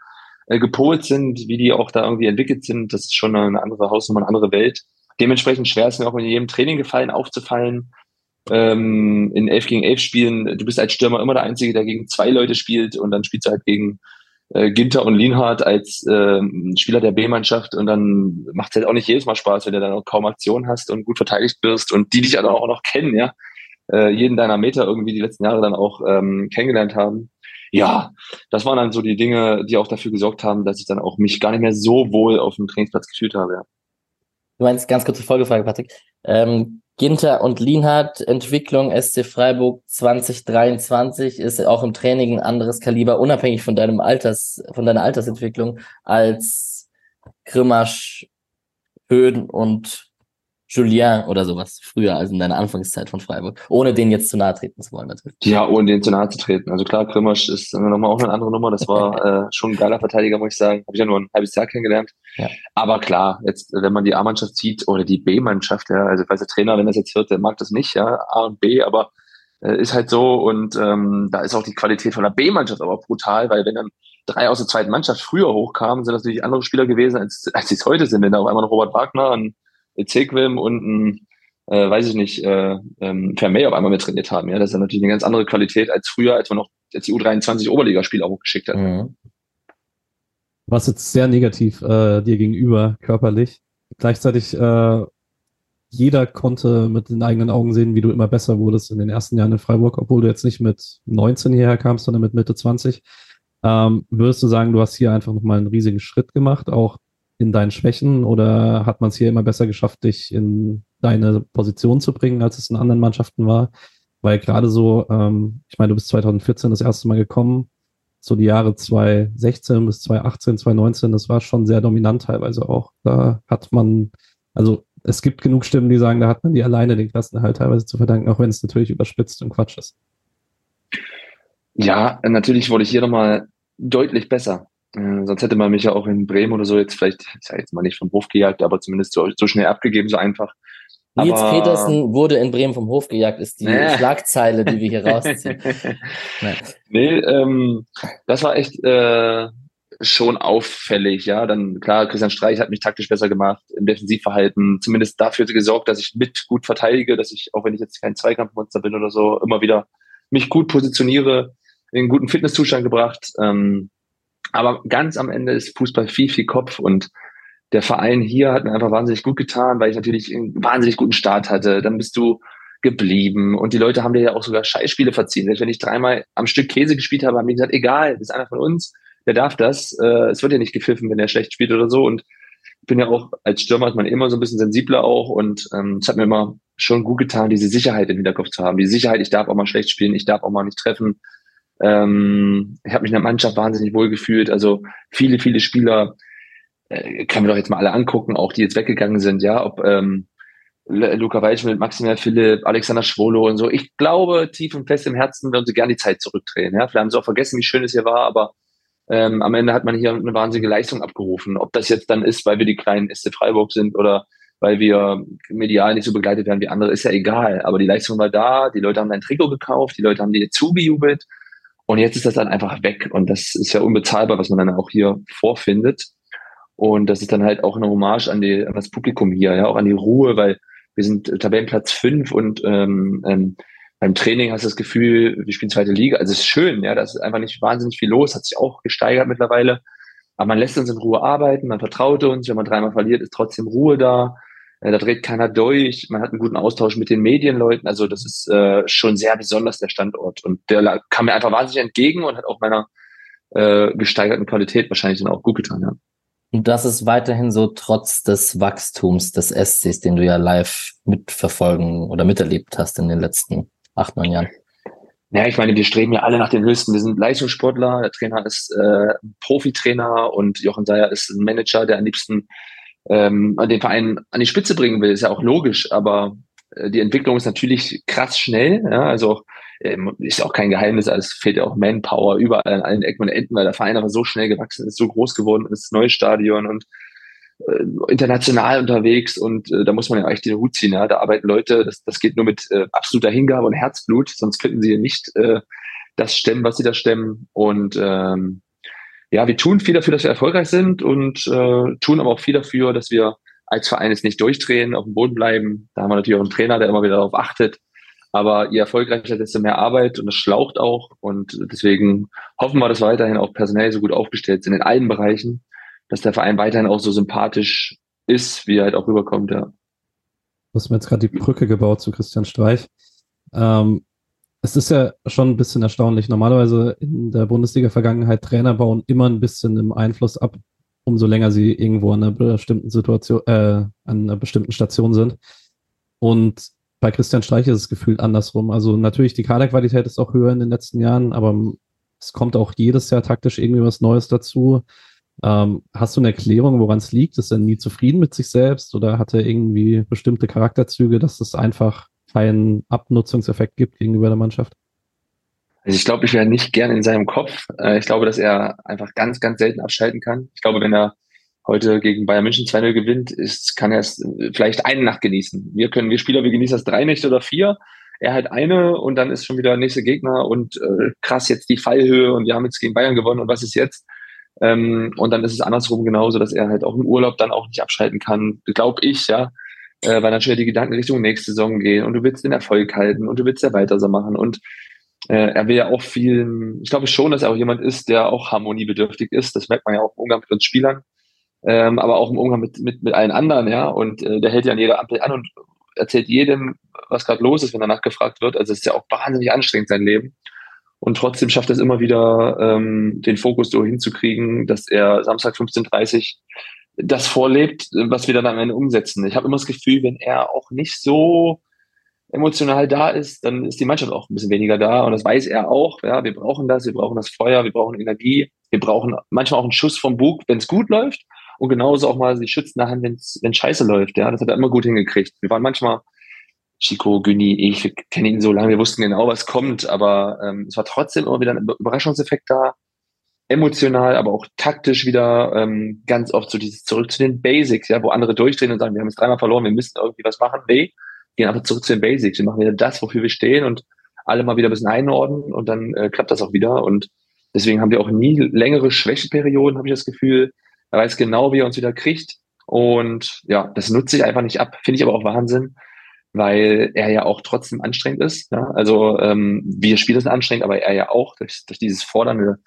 äh, gepolt sind, wie die auch da irgendwie entwickelt sind, das ist schon eine andere Hausnummer, eine andere Welt. Dementsprechend schwer ist mir auch in jedem Training gefallen, aufzufallen, ähm, in 11 gegen 11 Spielen, du bist als Stürmer immer der Einzige, der gegen zwei Leute spielt und dann spielst du halt gegen äh, Ginter und Lienhardt als äh, Spieler der B-Mannschaft und dann macht es halt auch nicht jedes Mal Spaß, wenn du dann auch kaum Aktion hast und gut verteidigt wirst und die dich dann auch noch kennen, ja. Äh, jeden deiner Meter irgendwie die letzten Jahre dann auch ähm, kennengelernt haben. Ja, das waren dann so die Dinge, die auch dafür gesorgt haben, dass ich dann auch mich gar nicht mehr so wohl auf dem Trainingsplatz gefühlt habe. Ja. Du meinst, ganz kurze Folgefrage, Patrick. Ähm, Ginter und Lienhardt, Entwicklung SC Freiburg 2023 ist auch im Training ein anderes Kaliber, unabhängig von deinem Alters, von deiner Altersentwicklung, als Grimmasch, Höhen und Julien oder sowas früher, also in deiner Anfangszeit von Freiburg, ohne den jetzt zu nahe treten zu wollen natürlich. Ja, ohne den zu nahe zu treten. Also klar, Grimmasch ist nochmal auch eine andere Nummer. Das war äh, schon ein geiler Verteidiger, muss ich sagen. Habe ich ja nur ein halbes Jahr kennengelernt. Ja. Aber klar, jetzt, wenn man die A-Mannschaft sieht oder die B-Mannschaft, ja, also ich weiß der Trainer, wenn das jetzt hört, der mag das nicht, ja, A und B, aber äh, ist halt so und ähm, da ist auch die Qualität von der B-Mannschaft aber brutal, weil wenn dann drei aus der zweiten Mannschaft früher hochkamen, sind das natürlich andere Spieler gewesen, als, als sie es heute sind. Wenn da auf einmal noch Robert Wagner, ein Ezequim und ein, äh, weiß ich nicht, äh, ähm, Vermey auf einmal mit trainiert haben. Ja, das ist ja natürlich eine ganz andere Qualität als früher, als man noch als die U23 Oberligaspieler hochgeschickt hat. Mhm. Was jetzt sehr negativ äh, dir gegenüber körperlich. Gleichzeitig äh, jeder konnte mit den eigenen Augen sehen, wie du immer besser wurdest in den ersten Jahren in Freiburg, obwohl du jetzt nicht mit 19 hierher kamst, sondern mit Mitte 20. Ähm, würdest du sagen, du hast hier einfach nochmal einen riesigen Schritt gemacht, auch in deinen Schwächen oder hat man es hier immer besser geschafft, dich in deine Position zu bringen, als es in anderen Mannschaften war? Weil gerade so, ähm, ich meine, du bist 2014 das erste Mal gekommen, so die Jahre 2016 bis 2018, 2019, das war schon sehr dominant teilweise auch. Da hat man, also es gibt genug Stimmen, die sagen, da hat man die alleine den Klassenerhalt teilweise zu verdanken, auch wenn es natürlich überspitzt und Quatsch ist. Ja, natürlich wurde ich hier nochmal deutlich besser. Äh, sonst hätte man mich ja auch in Bremen oder so jetzt vielleicht, ich sage jetzt mal nicht vom Hof gejagt, aber zumindest so, so schnell abgegeben, so einfach. Nils aber, Petersen wurde in Bremen vom Hof gejagt, ist die äh. Schlagzeile, die wir hier rausziehen. nee, ähm, das war echt äh, schon auffällig, ja. Dann klar, Christian Streich hat mich taktisch besser gemacht im Defensivverhalten, zumindest dafür gesorgt, dass ich mit gut verteidige, dass ich, auch wenn ich jetzt kein Zweikampfmonster bin oder so, immer wieder mich gut positioniere, in einen guten Fitnesszustand gebracht. Ähm, aber ganz am Ende ist Fußball viel, viel Kopf und der Verein hier hat mir einfach wahnsinnig gut getan, weil ich natürlich einen wahnsinnig guten Start hatte. Dann bist du geblieben und die Leute haben dir ja auch sogar Scheißspiele verziehen. Wenn ich dreimal am Stück Käse gespielt habe, haben die gesagt, egal, das ist einer von uns, der darf das. Äh, es wird ja nicht gepfiffen, wenn er schlecht spielt oder so. Und ich bin ja auch als Stürmer hat man immer so ein bisschen sensibler auch und ähm, es hat mir immer schon gut getan, diese Sicherheit im Hinterkopf zu haben. Die Sicherheit, ich darf auch mal schlecht spielen, ich darf auch mal nicht treffen Ähm, ich habe mich in der Mannschaft wahnsinnig wohl gefühlt. Also viele, viele Spieler äh, können wir doch jetzt mal alle angucken, auch die jetzt weggegangen sind, ja, ob ähm, Luca Waldschmidt, Maximilian Philipp, Alexander Schwolo und so. Ich glaube, tief und fest im Herzen würden sie gerne die Zeit zurückdrehen. Ja? Vielleicht haben sie auch vergessen, wie schön es hier war, aber ähm, am Ende hat man hier eine wahnsinnige Leistung abgerufen. Ob das jetzt dann ist, weil wir die kleinen SC Freiburg sind oder weil wir medial nicht so begleitet werden wie andere, ist ja egal. Aber die Leistung war da, die Leute haben ein Trikot gekauft, die Leute haben dir zugejubelt und jetzt ist das dann einfach weg und das ist ja unbezahlbar, was man dann auch hier vorfindet. Und das ist dann halt auch eine Hommage an, die, an das Publikum hier, ja, auch an die Ruhe, weil wir sind Tabellenplatz fünf und ähm, ähm, beim Training hast du das Gefühl, wir spielen zweite Liga. Also es ist schön, ja, da ist einfach nicht wahnsinnig viel los, hat sich auch gesteigert mittlerweile. Aber man lässt uns in Ruhe arbeiten, man vertraut uns, wenn man dreimal verliert, ist trotzdem Ruhe da. Äh, da dreht keiner durch, man hat einen guten Austausch mit den Medienleuten. Also das ist äh, schon sehr besonders der Standort. Und der kam mir einfach wahnsinnig entgegen und hat auch meiner äh, gesteigerten Qualität wahrscheinlich dann auch gut getan. Ja. Und das ist weiterhin so trotz des Wachstums des SCs, den du ja live mitverfolgen oder miterlebt hast in den letzten acht, neun Jahren. Ja, ich meine, wir streben ja alle nach den Höchsten. Wir sind Leistungssportler, der Trainer ist äh, Profitrainer und Jochen Seyer ist ein Manager, der am liebsten ähm, den Verein an die Spitze bringen will. Ist ja auch logisch, aber äh, die Entwicklung ist natürlich krass schnell. Ja, also ähm, ist auch kein Geheimnis, also es fehlt ja auch Manpower überall an allen Ecken und Enden, weil der Verein aber so schnell gewachsen ist, so groß geworden ist, neues Stadion und äh, international unterwegs und äh, da muss man ja eigentlich den Hut ziehen. Ja? Da arbeiten Leute, das, das geht nur mit äh, absoluter Hingabe und Herzblut, sonst könnten sie nicht äh, das stemmen, was sie da stemmen. Und ähm, ja, wir tun viel dafür, dass wir erfolgreich sind und äh, tun aber auch viel dafür, dass wir als Verein jetzt nicht durchdrehen, auf dem Boden bleiben. Da haben wir natürlich auch einen Trainer, der immer wieder darauf achtet, aber je erfolgreicher, desto mehr Arbeit und das schlaucht auch. Und deswegen hoffen wir, dass weiterhin auch personell so gut aufgestellt sind in allen Bereichen, dass der Verein weiterhin auch so sympathisch ist, wie er halt auch rüberkommt, ja. Du hast mir jetzt gerade die Brücke gebaut zu Christian Streich. Ähm, es ist ja schon ein bisschen erstaunlich. Normalerweise in der Bundesliga-Vergangenheit Trainer bauen immer ein bisschen im Einfluss ab, umso länger sie irgendwo an einer bestimmten Situation, äh, an einer bestimmten Station sind. Und bei Christian Streich ist es gefühlt andersrum. Also natürlich, die Kaderqualität ist auch höher in den letzten Jahren, aber es kommt auch jedes Jahr taktisch irgendwie was Neues dazu. Ähm, hast du eine Erklärung, woran es liegt? Ist er nie zufrieden mit sich selbst oder hat er irgendwie bestimmte Charakterzüge, dass es einfach keinen Abnutzungseffekt gibt gegenüber der Mannschaft? Also ich glaube, ich wäre nicht gern in seinem Kopf. Äh, ich glaube, dass er einfach ganz, ganz selten abschalten kann. Ich glaube, wenn er heute gegen Bayern München 2-0 gewinnt, ist, kann er es vielleicht eine Nacht genießen. Wir können, wir Spieler, wir genießen das drei Nächte oder vier. Er halt eine und dann ist schon wieder der nächste Gegner und äh, krass jetzt die Fallhöhe und wir haben jetzt gegen Bayern gewonnen und was ist jetzt? Ähm, und dann ist es andersrum genauso, dass er halt auch im Urlaub dann auch nicht abschalten kann, glaube ich, ja. Äh, weil dann schon die Gedanken Richtung nächste Saison gehen und du willst den Erfolg halten und du willst ja weiter so machen und äh, er will ja auch viel, ich glaube schon, dass er auch jemand ist, der auch harmoniebedürftig ist. Das merkt man ja auch im Umgang mit uns Spielern ähm, aber auch im Umgang mit, mit, mit allen anderen, ja. Und äh, der hält ja an jeder Ampel an und erzählt jedem, was gerade los ist, wenn danach gefragt wird. Also es ist ja auch wahnsinnig anstrengend, sein Leben. Und trotzdem schafft es immer wieder, ähm, den Fokus so hinzukriegen, dass er Samstag 15.30 das vorlebt, was wir dann am Ende umsetzen. Ich habe immer das Gefühl, wenn er auch nicht so emotional da ist, dann ist die Mannschaft auch ein bisschen weniger da. Und das weiß er auch. Ja, wir brauchen das, wir brauchen das Feuer, wir brauchen Energie, wir brauchen manchmal auch einen Schuss vom Bug, wenn es gut läuft und genauso auch mal die schützende Hand, wenn Scheiße läuft. Ja, das hat er immer gut hingekriegt. Wir waren manchmal, Chico, Güni, ich, wir kennen ihn so lange, wir wussten genau, was kommt, aber ähm, es war trotzdem immer wieder ein Überraschungseffekt da. Emotional, aber auch taktisch wieder ähm, ganz oft so dieses zurück zu den Basics, ja, wo andere durchdrehen und sagen, wir haben jetzt dreimal verloren, wir müssen irgendwie was machen. Nee, gehen einfach zurück zu den Basics. Wir machen wieder das, wofür wir stehen und alle mal wieder ein bisschen einordnen und dann äh, klappt das auch wieder. Und deswegen haben wir auch nie längere Schwächeperioden, habe ich das Gefühl. Er weiß genau, wie er uns wieder kriegt. Und ja, das nutze ich einfach nicht ab. Finde ich aber auch Wahnsinn, weil er ja auch trotzdem anstrengend ist. Ja? Also ähm, wir Spieler sind anstrengend, aber er ja auch durch, durch dieses fordernde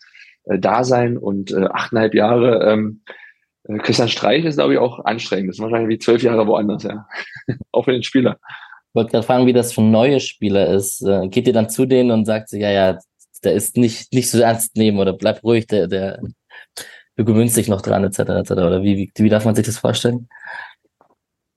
äh, Dasein und äh, achteinhalb Jahre. Ähm, äh, Christian Streich ist, glaube ich, auch anstrengend. Das ist wahrscheinlich wie zwölf Jahre woanders, ja. auch für den Spieler. Ich wollte gerade fragen, wie das für neue Spieler ist. Äh, geht ihr dann zu denen und sagt, ja, ja, der ist nicht, nicht so ernst nehmen oder bleib ruhig, der, der, du gewöhnst dich noch dran, etc., etc., oder wie, wie, wie darf man sich das vorstellen?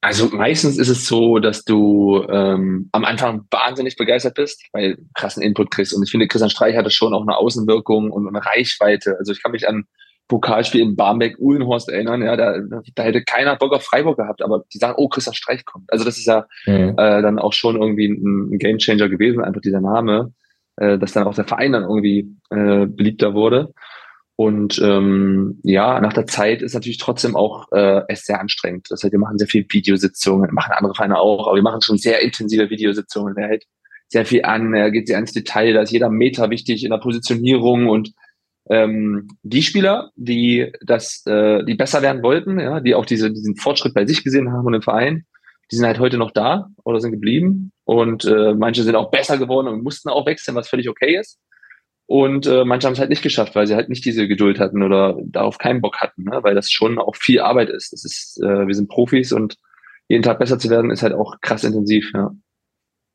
Also meistens ist es so, dass du ähm, am Anfang wahnsinnig begeistert bist, weil du krassen Input kriegst. Und ich finde, Christian Streich hatte schon auch eine Außenwirkung und eine Reichweite. Also ich kann mich an Pokalspiel in Barmbek-Uhlenhorst erinnern. Ja, da, da hätte keiner Bock auf Freiburg gehabt, aber die sagen, oh, Christian Streich kommt. Also das ist ja mhm. äh, dann auch schon irgendwie ein, ein Gamechanger gewesen, einfach dieser Name, äh, dass dann auch der Verein dann irgendwie äh, beliebter wurde. Und ähm, ja, nach der Zeit ist natürlich trotzdem auch äh, es sehr anstrengend. Das heißt, wir machen sehr viel Videositzungen, machen andere Vereine auch, aber wir machen schon sehr intensive Videositzungen. Er hält sehr viel an, er geht sehr ins Detail, da ist jeder Meter wichtig in der Positionierung und ähm, die Spieler, die das, äh, die besser werden wollten, ja, die auch diese, diesen Fortschritt bei sich gesehen haben und im Verein, die sind halt heute noch da oder sind geblieben und äh, manche sind auch besser geworden und mussten auch wechseln, was völlig okay ist. Und äh, manche haben es halt nicht geschafft, weil sie halt nicht diese Geduld hatten oder darauf keinen Bock hatten, ne? weil das schon auch viel Arbeit ist. Das ist, äh, wir sind Profis und jeden Tag besser zu werden, ist halt auch krass intensiv, ja.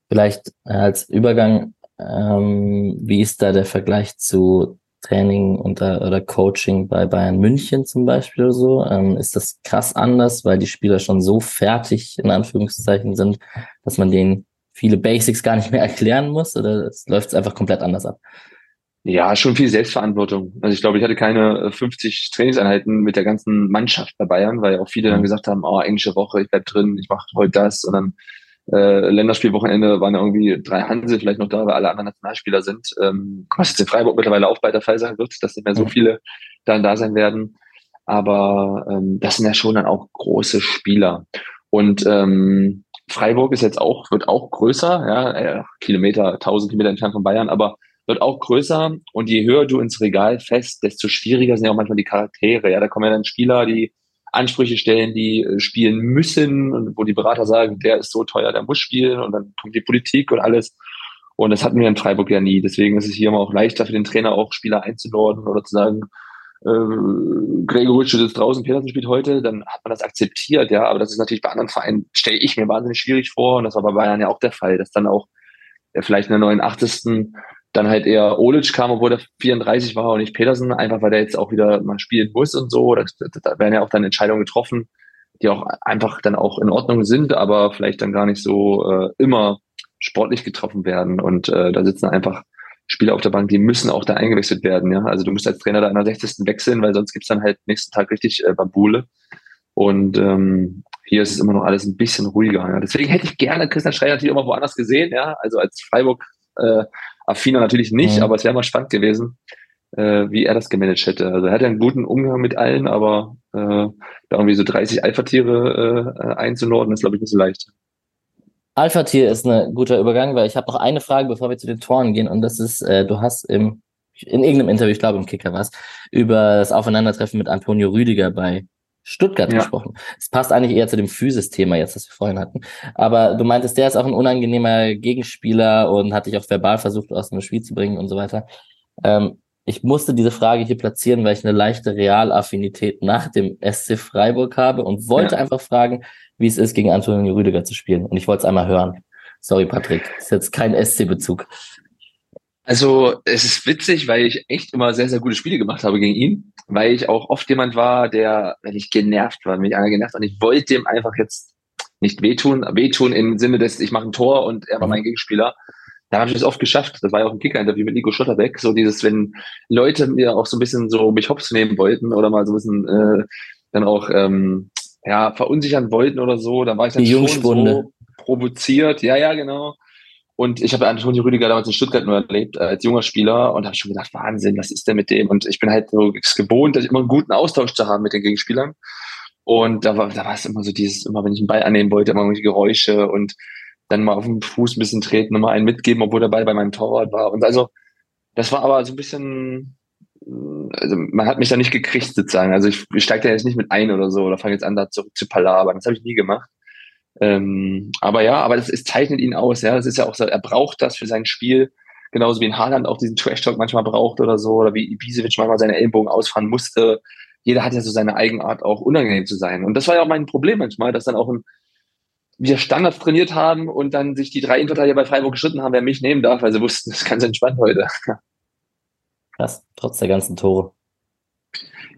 Vielleicht äh, als Übergang, ähm, wie ist da der Vergleich zu Training unter, oder Coaching bei Bayern München zum Beispiel oder so? Ähm, ist das krass anders, weil die Spieler schon so fertig in Anführungszeichen sind, dass man denen viele Basics gar nicht mehr erklären muss oder läuft es einfach komplett anders ab? Ja, schon viel Selbstverantwortung. Also ich glaube, ich hatte keine 50 äh, Trainingseinheiten mit der ganzen Mannschaft bei Bayern, weil auch viele dann mhm. gesagt haben, oh, englische Woche, ich bleib drin, ich mache heute das und dann äh, Länderspielwochenende waren irgendwie drei Hanse vielleicht noch da, weil alle anderen Nationalspieler sind. Ähm, was jetzt in Freiburg mittlerweile auch bei der Fall sein wird, dass nicht mehr so viele dann da sein werden. Aber ähm, das sind ja schon dann auch große Spieler. Und ähm, Freiburg ist jetzt auch, wird auch größer, ja, äh, Kilometer, 1000 Kilometer entfernt von Bayern, aber wird auch größer und je höher du ins Regal fest, desto schwieriger sind ja auch manchmal die Charaktere. Ja, da kommen ja dann Spieler, die Ansprüche stellen, die äh, spielen müssen und wo die Berater sagen, der ist so teuer, der muss spielen und dann kommt die Politik und alles. Und das hatten wir in Freiburg ja nie. Deswegen ist es hier immer auch leichter für den Trainer auch Spieler einzunorden oder zu sagen, äh, Gregoritsch sitzt draußen, Petersen spielt heute, dann hat man das akzeptiert, ja. Aber das ist natürlich bei anderen Vereinen, stelle ich mir wahnsinnig schwierig vor. Und das war bei Bayern ja auch der Fall, dass dann auch äh, vielleicht in der 89 dann halt eher Olic kam, obwohl der 34 war und nicht Petersen, einfach weil der jetzt auch wieder mal spielen muss und so. Da, da werden ja auch dann Entscheidungen getroffen, die auch einfach dann auch in Ordnung sind, aber vielleicht dann gar nicht so äh, immer sportlich getroffen werden. Und äh, da sitzen einfach Spieler auf der Bank, die müssen auch da eingewechselt werden. Ja? Also du musst als Trainer da in der 60. wechseln, weil sonst gibt's dann halt nächsten Tag richtig äh, Bambule. Und ähm, hier ist es immer noch alles ein bisschen ruhiger. Ja? Deswegen hätte ich gerne Christian Schreier natürlich mal woanders gesehen, ja, also als Freiburg äh, affiner natürlich nicht, mhm. aber es wäre mal spannend gewesen, äh, wie er das gemanagt hätte. Also er hat einen guten Umgang mit allen, aber äh, da irgendwie so 30 Alpha-Tiere äh, einzunorden, ist, glaube ich, nicht so leicht. Alpha-Tier ist ein guter Übergang, weil ich habe noch eine Frage, bevor wir zu den Toren gehen. Und das ist, äh, du hast im, in irgendeinem Interview, ich glaube im Kicker was, über das Aufeinandertreffen mit Antonio Rüdiger bei Stuttgart ja. gesprochen. Es passt eigentlich eher zu dem Physis-Thema jetzt, das wir vorhin hatten. Aber du meintest, der ist auch ein unangenehmer Gegenspieler und hat dich auch verbal versucht, aus dem Spiel zu bringen und so weiter. Ähm, ich musste diese Frage hier platzieren, weil ich eine leichte Realaffinität nach dem SC Freiburg habe und wollte ja. einfach fragen, wie es ist, gegen Antonio Rüdiger zu spielen. Und ich wollte es einmal hören. Sorry, Patrick. Das ist jetzt kein SC-Bezug. Also es ist witzig, weil ich echt immer sehr, sehr gute Spiele gemacht habe gegen ihn, weil ich auch oft jemand war, der, wenn ich genervt war, mich einer genervt und ich wollte dem einfach jetzt nicht wehtun, wehtun im Sinne des, ich mache ein Tor und er war mhm. mein Gegenspieler. Da habe ich es oft geschafft. Das war ja auch ein Kicker-Interview mit Nico Schotterbeck. So dieses, wenn Leute mir auch so ein bisschen so mich hops nehmen wollten oder mal so ein bisschen äh, dann auch ähm, ja verunsichern wollten oder so, dann war ich dann Die schon so provoziert. Ja, ja, genau. Und ich habe Antonio Rüdiger damals in Stuttgart nur erlebt, als junger Spieler, und habe schon gedacht, Wahnsinn, was ist denn mit dem? Und ich bin halt so gewohnt, dass ich immer einen guten Austausch zu haben mit den Gegenspielern. Und da war, da war es immer so dieses, immer wenn ich einen Ball annehmen wollte, immer irgendwelche Geräusche und dann mal auf den Fuß ein bisschen treten und mal einen mitgeben, obwohl der Ball bei meinem Torwart war. Und also, das war aber so ein bisschen, also man hat mich da nicht gekriegt sozusagen. Also ich, ich steige da jetzt nicht mit ein oder so oder fange jetzt an, da zurück zu palabern. Das habe ich nie gemacht. Ähm, aber ja, aber das ist, zeichnet ihn aus. Ja, das ist ja auch so, er braucht das für sein Spiel, genauso wie in Haaland auch diesen Trash Talk manchmal braucht oder so, oder wie Ibisevic manchmal seine Ellenbogen ausfahren musste. Jeder hat ja so seine Eigenart, auch unangenehm zu sein. Und das war ja auch mein Problem manchmal, dass dann auch ein, wir Standards trainiert haben und dann sich die drei Innenverteidiger bei Freiburg geschritten haben, wer mich nehmen darf, weil sie wussten, das ist ganz entspannt heute. Krass, trotz der ganzen Tore.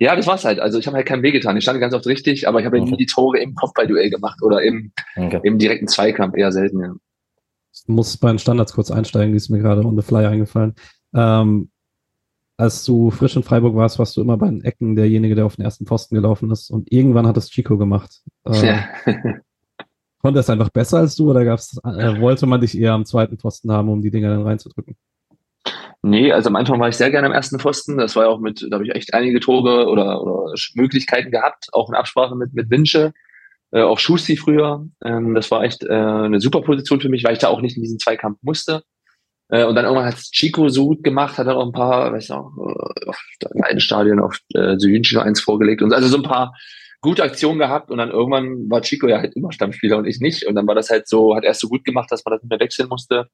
Ja, das war's halt. Also ich habe halt keinen Weh getan. Ich stand ganz oft richtig, aber ich habe okay. nie die Tore im Kopfballduell gemacht oder im, okay. im direkten Zweikampf, eher selten, ja. Ich muss bei den Standards kurz einsteigen, die ist mir gerade on the fly eingefallen. Ähm, als du frisch in Freiburg warst, warst du immer bei den Ecken derjenige, der auf den ersten Pfosten gelaufen ist. Und irgendwann hat es Chico gemacht. Ähm, ja. konnte es einfach besser als du oder gab's, äh, wollte man dich eher am zweiten Pfosten haben, um die Dinger dann reinzudrücken? Nee, also am Anfang war ich sehr gerne am ersten Pfosten. Das war ja auch mit, da habe ich echt einige Tore oder, oder Möglichkeiten gehabt, auch in Absprache mit, mit Winsche, äh, auch Schusti früher. Ähm, das war echt äh, eine super Position für mich, weil ich da auch nicht in diesen Zweikampf musste. Äh, und dann irgendwann hat Chico so gut gemacht, hat er auch ein paar, weiß auch, äh, auf einem Stadion auf äh, Südünchen eins vorgelegt und also so ein paar gute Aktionen gehabt und dann irgendwann war Chico ja halt immer Stammspieler und ich nicht. Und dann war das halt so, hat er es so gut gemacht, dass man das nicht mehr wechseln musste.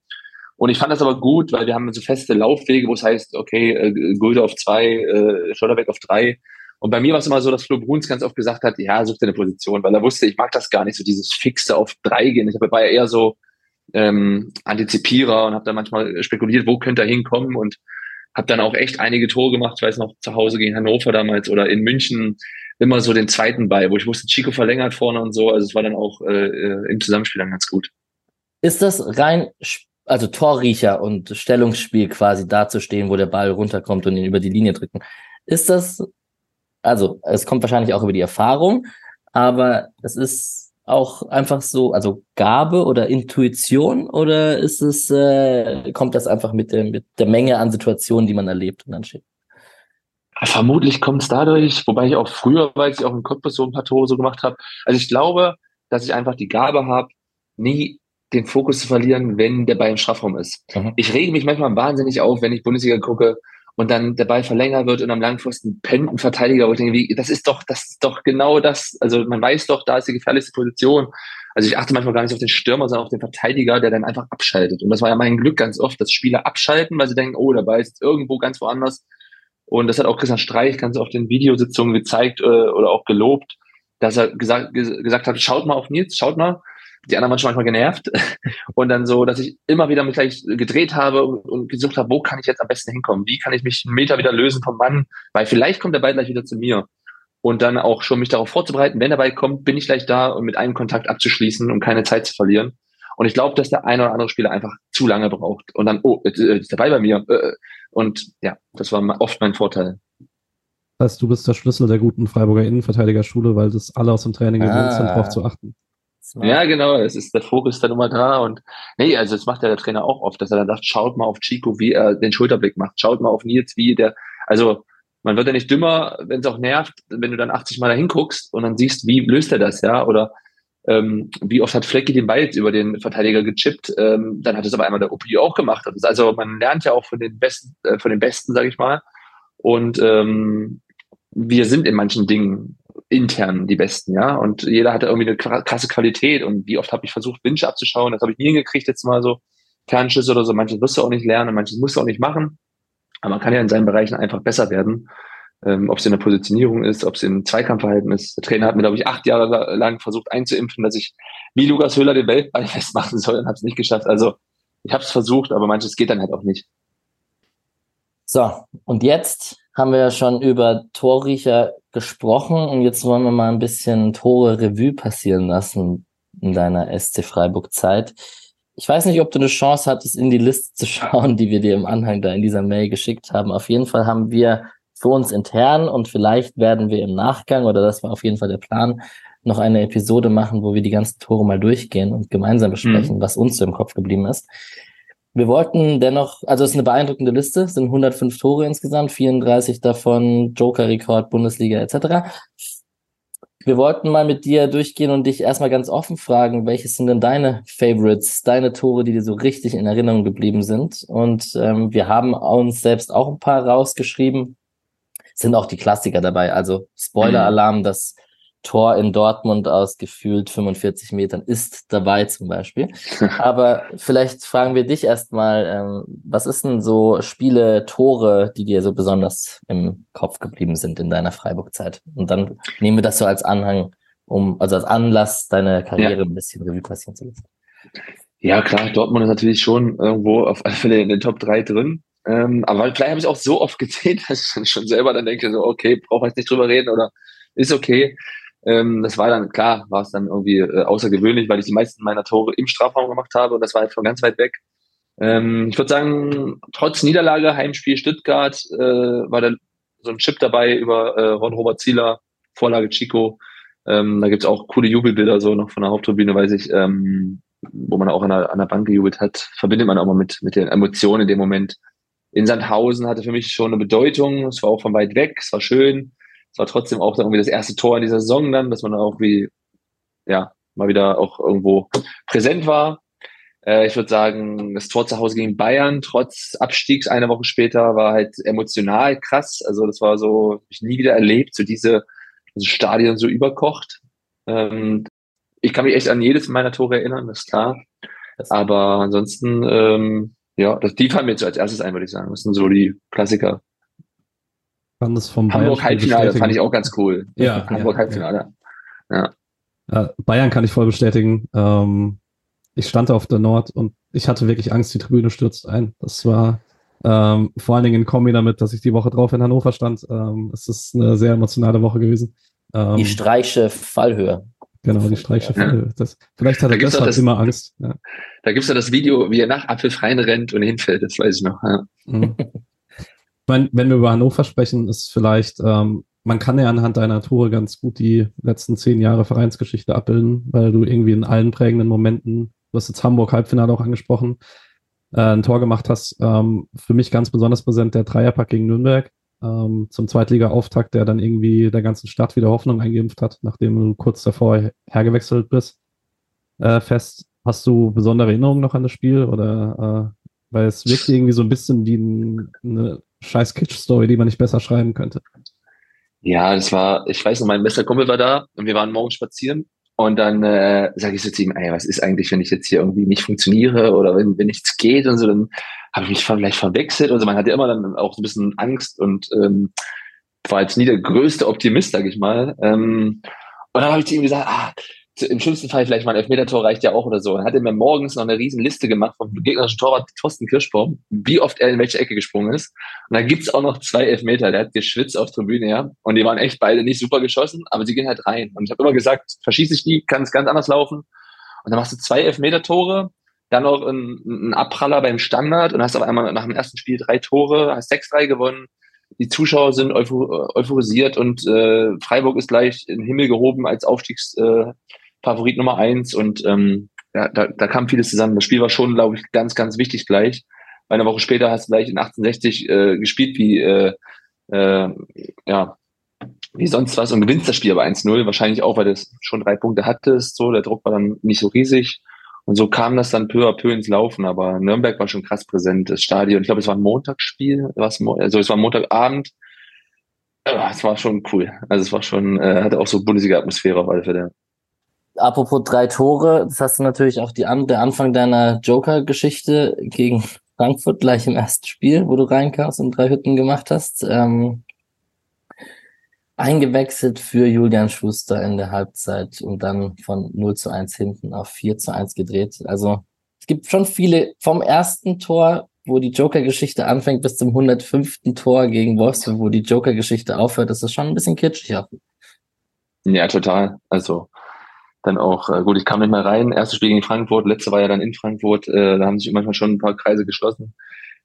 Und ich fand das aber gut, weil wir haben so feste Laufwege, wo es heißt, okay, äh, Gulde auf zwei, äh, Schlotterbeck auf drei. Und bei mir war es immer so, dass Flo Bruns ganz oft gesagt hat, ja, such dir eine Position, weil er wusste, ich mag das gar nicht, so dieses fixe auf drei gehen. Ich war ja eher so ähm, Antizipierer und habe dann manchmal spekuliert, wo könnte er hinkommen und habe dann auch echt einige Tore gemacht. Ich weiß noch, zu Hause gegen Hannover damals oder in München immer so den zweiten bei, wo ich wusste, Chico verlängert vorne und so. Also es war dann auch äh, äh im Zusammenspiel dann ganz gut. Ist das rein, also Torriecher und Stellungsspiel quasi dazustehen, wo der Ball runterkommt und ihn über die Linie drücken? Ist das, also es kommt wahrscheinlich auch über die Erfahrung, aber es ist auch einfach so, also Gabe oder Intuition oder ist es, äh, kommt das einfach mit der, mit der Menge an Situationen, die man erlebt und dann steht? Vermutlich kommt es dadurch, wobei ich auch früher, weil ich auch in Cottbus so ein paar Tore so gemacht habe. Also ich glaube, dass ich einfach die Gabe habe, nie den Fokus zu verlieren, wenn der Ball im Strafraum ist. Mhm. Ich rege mich manchmal wahnsinnig auf, wenn ich Bundesliga gucke und dann der Ball verlängert wird und am Langpfosten pennt ein Verteidiger, wo ich denke, wie, das ist doch, das ist doch genau das. Also man weiß doch, da ist die gefährlichste Position. Also ich achte manchmal gar nicht auf den Stürmer, sondern auf den Verteidiger, der dann einfach abschaltet. Und das war ja mein Glück ganz oft, dass Spieler abschalten, weil sie denken, oh, der Ball ist irgendwo ganz woanders und das hat auch Christian Streich ganz oft in Videositzungen gezeigt äh, oder auch gelobt, dass er gesagt, gesagt hat, schaut mal auf Nils, schaut mal. Die anderen waren schon manchmal genervt. Und dann so, dass ich immer wieder mich gleich gedreht habe und gesucht habe, wo kann ich jetzt am besten hinkommen? Wie kann ich mich einen Meter wieder lösen vom Mann? Weil vielleicht kommt der Ball gleich wieder zu mir. Und dann auch schon mich darauf vorzubereiten, wenn der Ball kommt, bin ich gleich da und mit einem Kontakt abzuschließen und keine Zeit zu verlieren. Und ich glaube, dass der eine oder andere Spieler einfach zu lange braucht. Und dann, oh, jetzt ist der Ball bei mir. Äh, und ja, das war oft mein Vorteil. Das heißt, du bist der Schlüssel der guten Freiburger Innenverteidigerschule, weil das alle aus dem Training gewöhnt ah. sind, darauf zu achten. Ja, genau, es ist der Fokus dann immer da und nee, also das macht ja der Trainer auch oft, dass er dann sagt, schaut mal auf Chico, wie er den Schulterblick macht, schaut mal auf Nils, wie der, also man wird ja nicht dümmer, wenn es auch nervt, wenn du dann 80 Mal da hinguckst und dann siehst, wie löst er das, ja, oder ähm, wie oft hat Flecki den Ball über den Verteidiger gechippt, ähm, dann hat es aber einmal der OPI auch gemacht. Also man lernt ja auch von den Besten, äh, von den Besten, sage ich mal. Und ähm, wir sind in manchen Dingen intern die Besten, ja. Und jeder hatte irgendwie eine krasse Qualität. Und wie oft habe ich versucht, Wünsche abzuschauen, das habe ich nie hingekriegt, jetzt mal so Fernschüsse oder so. Manches wirst du auch nicht lernen, manches musst du auch nicht machen. Aber man kann ja in seinen Bereichen einfach besser werden ähm, ob es in der Positionierung ist, ob es im Zweikampfverhalten ist. Der Trainer hat mir, glaube ich, acht Jahre lang versucht einzuimpfen, dass ich wie Lukas Höhler den Weltball festmachen soll und habe es nicht geschafft. Also ich habe es versucht, aber manches geht dann halt auch nicht. So, und jetzt haben wir ja schon über Torriecher gesprochen und jetzt wollen wir mal ein bisschen Tore Revue passieren lassen in deiner SC Freiburg Zeit. Ich weiß nicht, ob du eine Chance hattest, in die Liste zu schauen, die wir dir im Anhang da in dieser Mail geschickt haben. Auf jeden Fall haben wir für uns intern und vielleicht werden wir im Nachgang, oder das war auf jeden Fall der Plan, noch eine Episode machen, wo wir die ganzen Tore mal durchgehen und gemeinsam besprechen, mhm. was uns so im Kopf geblieben ist. Wir wollten dennoch, also es ist eine beeindruckende Liste, es sind 105 Tore insgesamt, 34 davon Joker-Rekord, Bundesliga etc. Wir wollten mal mit dir durchgehen und dich erstmal ganz offen fragen, welches sind denn deine Favorites, deine Tore, die dir so richtig in Erinnerung geblieben sind? Und ähm, wir haben uns selbst auch ein paar rausgeschrieben, sind auch die Klassiker dabei. Also Spoiler-Alarm, mhm. das Tor in Dortmund aus gefühlt 45 Metern ist dabei zum Beispiel. Aber vielleicht fragen wir dich erstmal, ähm, was ist denn so Spiele, Tore, die dir so besonders im Kopf geblieben sind in deiner Freiburg-Zeit? Und dann nehmen wir das so als Anhang, um, also als Anlass, deine Karriere ja. ein bisschen Revue passieren zu lassen. Ja, klar, Dortmund ist natürlich schon irgendwo auf alle Fälle in den Top 3 drin. Ähm, aber vielleicht habe ich es auch so oft gesehen, dass ich dann schon selber dann denke, so, okay, brauche ich nicht drüber reden oder ist okay. Ähm, das war dann, klar, war es dann irgendwie äh, außergewöhnlich, weil ich die meisten meiner Tore im Strafraum gemacht habe und das war halt von ganz weit weg. Ähm, ich würde sagen, trotz Niederlage, Heimspiel Stuttgart, äh, war da so ein Chip dabei über äh, Ron-Robert Zieler, Vorlage Chico. Ähm, da gibt's auch coole Jubelbilder so noch von der Haupttribüne, weiß ich, ähm, wo man auch an der, an der Bank gejubelt hat, verbindet man auch mal mit, mit den Emotionen in dem Moment. In Sandhausen hatte für mich schon eine Bedeutung. Es war auch von weit weg, es war schön. War trotzdem auch irgendwie das erste Tor in dieser Saison dann, dass man auch wie, ja, mal wieder auch irgendwo präsent war. Äh, ich würde sagen, das Tor zu Hause gegen Bayern, trotz Abstiegs eine Woche später, war halt emotional krass. Also das war so, ich nie wieder erlebt, so diese, diese Stadion so überkocht. Ähm, ich kann mich echt an jedes meiner Tore erinnern, das ist klar. Aber ansonsten, ähm, ja, das, die fallen mir jetzt als erstes ein, würde ich sagen. Das sind so die Klassiker. Fand das vom Hamburg Halbfinale fand ich auch ganz cool. Ja, Hamburg ja, Halbfinale. Ja. ja. Bayern kann ich voll bestätigen. Ähm, ich stand auf der Nord und ich hatte wirklich Angst, die Tribüne stürzt ein. Das war ähm, vor allen Dingen in Kombi damit, dass ich die Woche drauf in Hannover stand. Ähm, es ist eine sehr emotionale Woche gewesen. Ähm, die Streiche Fallhöhe. Genau, die Streiche Fallhöhe. Das, vielleicht hat Da er deshalb das- immer Angst. Ja. Da gibt's ja das Video, wie er nach Apfelfreien rennt und hinfällt, das weiß ich noch. Ja. Mhm. Meine, wenn wir über Hannover sprechen, ist vielleicht, ähm, man kann ja anhand deiner Tore ganz gut die letzten zehn Jahre Vereinsgeschichte abbilden, weil du irgendwie in allen prägenden Momenten, du hast jetzt Hamburg Halbfinale auch angesprochen, äh, ein Tor gemacht hast. Ähm, für mich ganz besonders präsent der Dreierpack gegen Nürnberg ähm, zum Zweitliga-Auftakt, der dann irgendwie der ganzen Stadt wieder Hoffnung eingeimpft hat, nachdem du kurz davor hergewechselt bist. Äh, fest, hast du besondere Erinnerungen noch an das Spiel oder äh, weil es wirkt irgendwie so ein bisschen wie ein, eine scheiß Kitsch-Story, die man nicht besser schreiben könnte. Ja, das war, ich weiß noch, mein bester Kumpel war da und wir waren morgen spazieren. Und dann äh, sage ich so zu ihm, ey, was ist eigentlich, wenn ich jetzt hier irgendwie nicht funktioniere oder wenn, wenn nichts geht und so, dann habe ich mich vielleicht verwechselt. Also man hatte immer dann auch so ein bisschen Angst und ähm, war jetzt nie der größte Optimist, sag ich mal. Ähm, und dann habe ich zu ihm gesagt, ah, im schlimmsten Fall vielleicht mal ein Elfmeter-Tor reicht ja auch oder so. Und hat er mir morgens noch eine riesen Liste gemacht vom gegnerischen Torwart Thorsten Kirschbaum, wie oft er in welche Ecke gesprungen ist. Und dann gibt's auch noch zwei Elfmeter. Der hat geschwitzt auf Tribüne, ja. Und die waren echt beide nicht super geschossen, aber sie gehen halt rein. Und ich habe immer gesagt, verschieße ich die, kann es ganz anders laufen. Und dann machst du zwei Elfmeter-Tore, dann noch ein, Abpraller beim Standard und hast auf einmal nach dem ersten Spiel drei Tore, hast 6-3 gewonnen. Die Zuschauer sind euphor euphorisiert und äh, Freiburg ist gleich in den Himmel gehoben als Aufstiegsfavorit äh, Favorit Nummer eins. Und ähm, ja, da, da kam vieles zusammen. Das Spiel war schon, glaube ich, ganz, ganz wichtig gleich. Eine Woche später hast du gleich in 1860 äh, gespielt wie äh, äh, ja wie sonst was und gewinnst das Spiel aber 1-0. Wahrscheinlich auch, weil du schon drei Punkte hattest. So, der Druck war dann nicht so riesig. Und so kam das dann peu à peu ins Laufen. Aber Nürnberg war schon krass präsent. Das Stadion, ich glaube, es war ein Montagsspiel. Also es war Montagabend. Es war schon cool. Also es war schon, äh, hatte auch so Bundesliga-Atmosphäre auf alle Fälle. Apropos drei Tore, das hast du natürlich auch die An der Anfang deiner Joker-Geschichte gegen Frankfurt gleich im ersten Spiel, wo du reinkamst und drei Hütten gemacht hast. Ähm, eingewechselt für Julian Schuster in der Halbzeit und dann von 0 zu 1 hinten auf 4 zu 1 gedreht. Also es gibt schon viele vom ersten Tor, wo die Joker-Geschichte anfängt, bis zum 105. Tor gegen Wolfsburg, wo die Joker-Geschichte aufhört. Das ist schon ein bisschen kitschig. Ja, total. Also dann auch, äh, gut, ich kam nicht mehr rein. Erstes Spiel gegen Frankfurt, letzte war ja dann in Frankfurt. Äh, da haben sich manchmal schon ein paar Kreise geschlossen.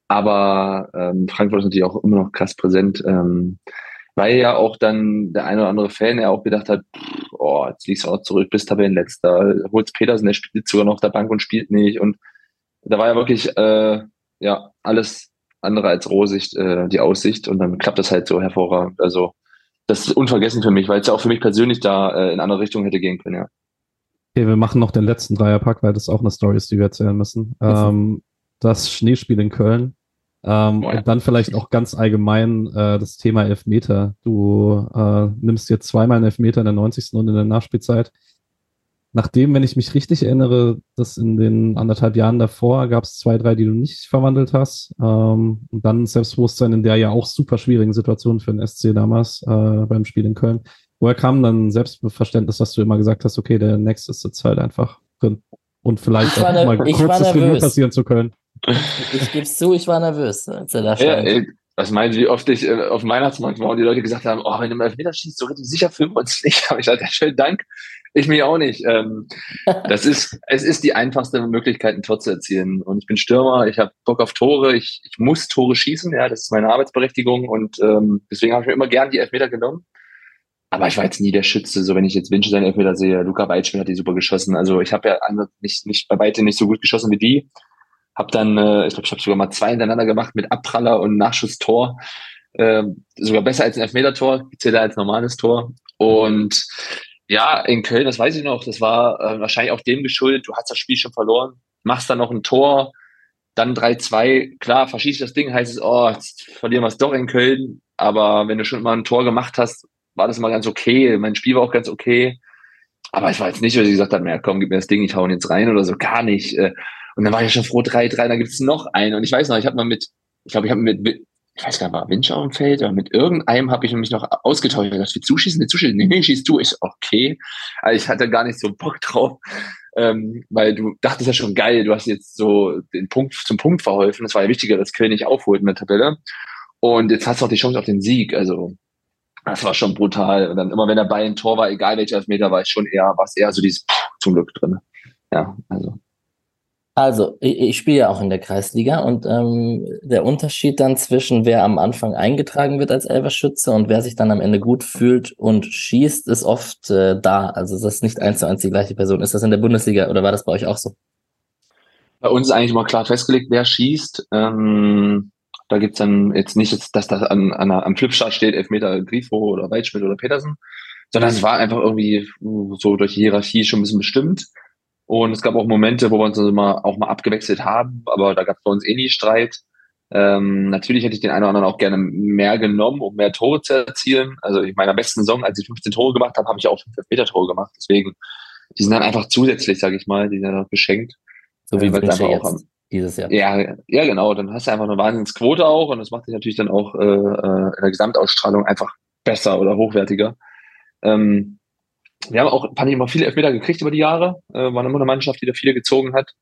Aber ähm, Frankfurt ist natürlich auch immer noch krass präsent. Ähm, weil ja auch dann der eine oder andere Fan ja auch gedacht hat, pff, oh, jetzt liegst du auch zurück, bist Tabellenletzter, holst Petersen, der spielt sogar noch auf der Bank und spielt nicht. Und da war ja wirklich äh, ja alles andere als rosig, äh, die Aussicht. Und dann klappt das halt so hervorragend. Also das ist unvergessen für mich, weil es ja auch für mich persönlich da äh, in andere Richtung hätte gehen können, ja. Okay, wir machen noch den letzten Dreierpack, weil das auch eine Story ist, die wir erzählen müssen. Ähm, das Schneespiel in Köln. Ähm, Boah, ja. Und dann vielleicht auch ganz allgemein äh, das Thema Elfmeter. Du äh, nimmst jetzt zweimal einen Elfmeter in der 90. und in der Nachspielzeit. Nachdem, wenn ich mich richtig erinnere, dass in den anderthalb Jahren davor gab es zwei, drei, die du nicht verwandelt hast. Ähm, und dann Selbstbewusstsein in der ja auch super schwierigen Situation für den SC damals äh, beim Spiel in Köln. Woher kam dann Selbstverständnis, dass du immer gesagt hast, okay, der nächste ist jetzt halt einfach drin? Und vielleicht Ich war auch ner- mal kurzes nervös. passieren zu können. Ich gebe es zu, ich war nervös, als er da stand. Ja, was meinen Sie, wie oft ich äh, auf dem Weihnachtsmarkt war und die Leute gesagt haben, oh, wenn du mal Elfmeter schießt, so richtig sicher fühlen wir uns nicht. Aber ich sagte, schönen Dank. Ich mich auch nicht. Ähm, das ist, es ist die einfachste Möglichkeit, ein Tor zu erzielen. Und ich bin Stürmer, ich habe Bock auf Tore, ich, ich muss Tore schießen, ja, das ist meine Arbeitsberechtigung und ähm, deswegen habe ich mir immer gern die Elfmeter genommen. Aber ich war jetzt nie der Schütze, so wenn ich jetzt Winch seine Elfmeter sehe, Luca Weitschmidt hat die super geschossen. Also ich habe ja nicht, nicht bei weitem nicht so gut geschossen wie die. Hab dann, äh, ich glaube, ich habe sogar mal zwei hintereinander gemacht mit Abpraller und Nachschusstor. Äh, sogar besser als ein Elfmeter-Tor, zählt als normales Tor. Und ja, in Köln, das weiß ich noch, das war äh, wahrscheinlich auch dem geschuldet, du hast das Spiel schon verloren, machst dann noch ein Tor, dann 3-2, klar, verschießt das Ding, heißt es, oh, jetzt verlieren wir es doch in Köln, aber wenn du schon mal ein Tor gemacht hast, war das mal ganz okay, mein Spiel war auch ganz okay, aber es war jetzt nicht, dass ich gesagt habe, ja komm, gib mir das Ding, ich hau ihn jetzt rein oder so, gar nicht. Äh, und dann war ich schon froh, 3-3, dann gibt's noch einen und ich weiß noch, ich habe mal mit, ich glaube, ich habe mit, ich weiß gar nicht, war Winch auf dem Feld, aber mit irgendeinem habe ich mich noch ausgetauscht. Ich gedacht, wir zuschießen, wir zuschießen. Nee, schießt du. Ich so, okay. Also ich hatte gar nicht so Bock drauf, ähm, weil du dachtest ja schon geil, du hast jetzt so den Punkt zum Punkt verholfen. Das war ja wichtiger, dass Köln nicht aufholt in der Tabelle. Und jetzt hast du auch die Chance auf den Sieg. Also das war schon brutal. Und dann immer, wenn der Ball ein Tor war, egal welcher Elfmeter, war ich schon eher, war es eher so dieses Pff, zum Glück drin. Ja, also also, ich, ich spiele ja auch in der Kreisliga und ähm, der Unterschied dann zwischen wer am Anfang eingetragen wird als Elverschütze und wer sich dann am Ende gut fühlt und schießt, ist oft äh, da. Also das ist nicht eins zu eins die gleiche Person. Ist das in der Bundesliga oder war das bei euch auch so? Bei uns ist eigentlich immer klar festgelegt, wer schießt. Ähm, da gibt's dann jetzt nicht, dass das an, an, am Flipchart steht, Elfmeter Grifo oder Weitschmidt oder Petersen, sondern es war einfach irgendwie so durch die Hierarchie schon ein bisschen bestimmt. Und es gab auch Momente, wo wir uns mal, auch mal abgewechselt haben, aber da gab es bei uns eh nie Streit. Ähm, natürlich hätte ich den einen oder anderen auch gerne mehr genommen, um mehr Tore zu erzielen. Also in meiner besten Saison, als ich 15 Tore gemacht habe, habe ich auch 5 Meter Tore gemacht. Deswegen, die sind dann einfach zusätzlich, sage ich mal, die sind dann geschenkt. So wie äh, wir einfach auch haben. Dieses Jahr. Ja, ja, genau. Dann hast du einfach eine Wahnsinnsquote auch und das macht dich natürlich dann auch äh, äh in der Gesamtausstrahlung einfach besser oder hochwertiger. Ähm, wir haben auch, fand ich, immer viele Elfmeter gekriegt über die Jahre. Äh, waren immer eine Mannschaft, die da viele gezogen hat.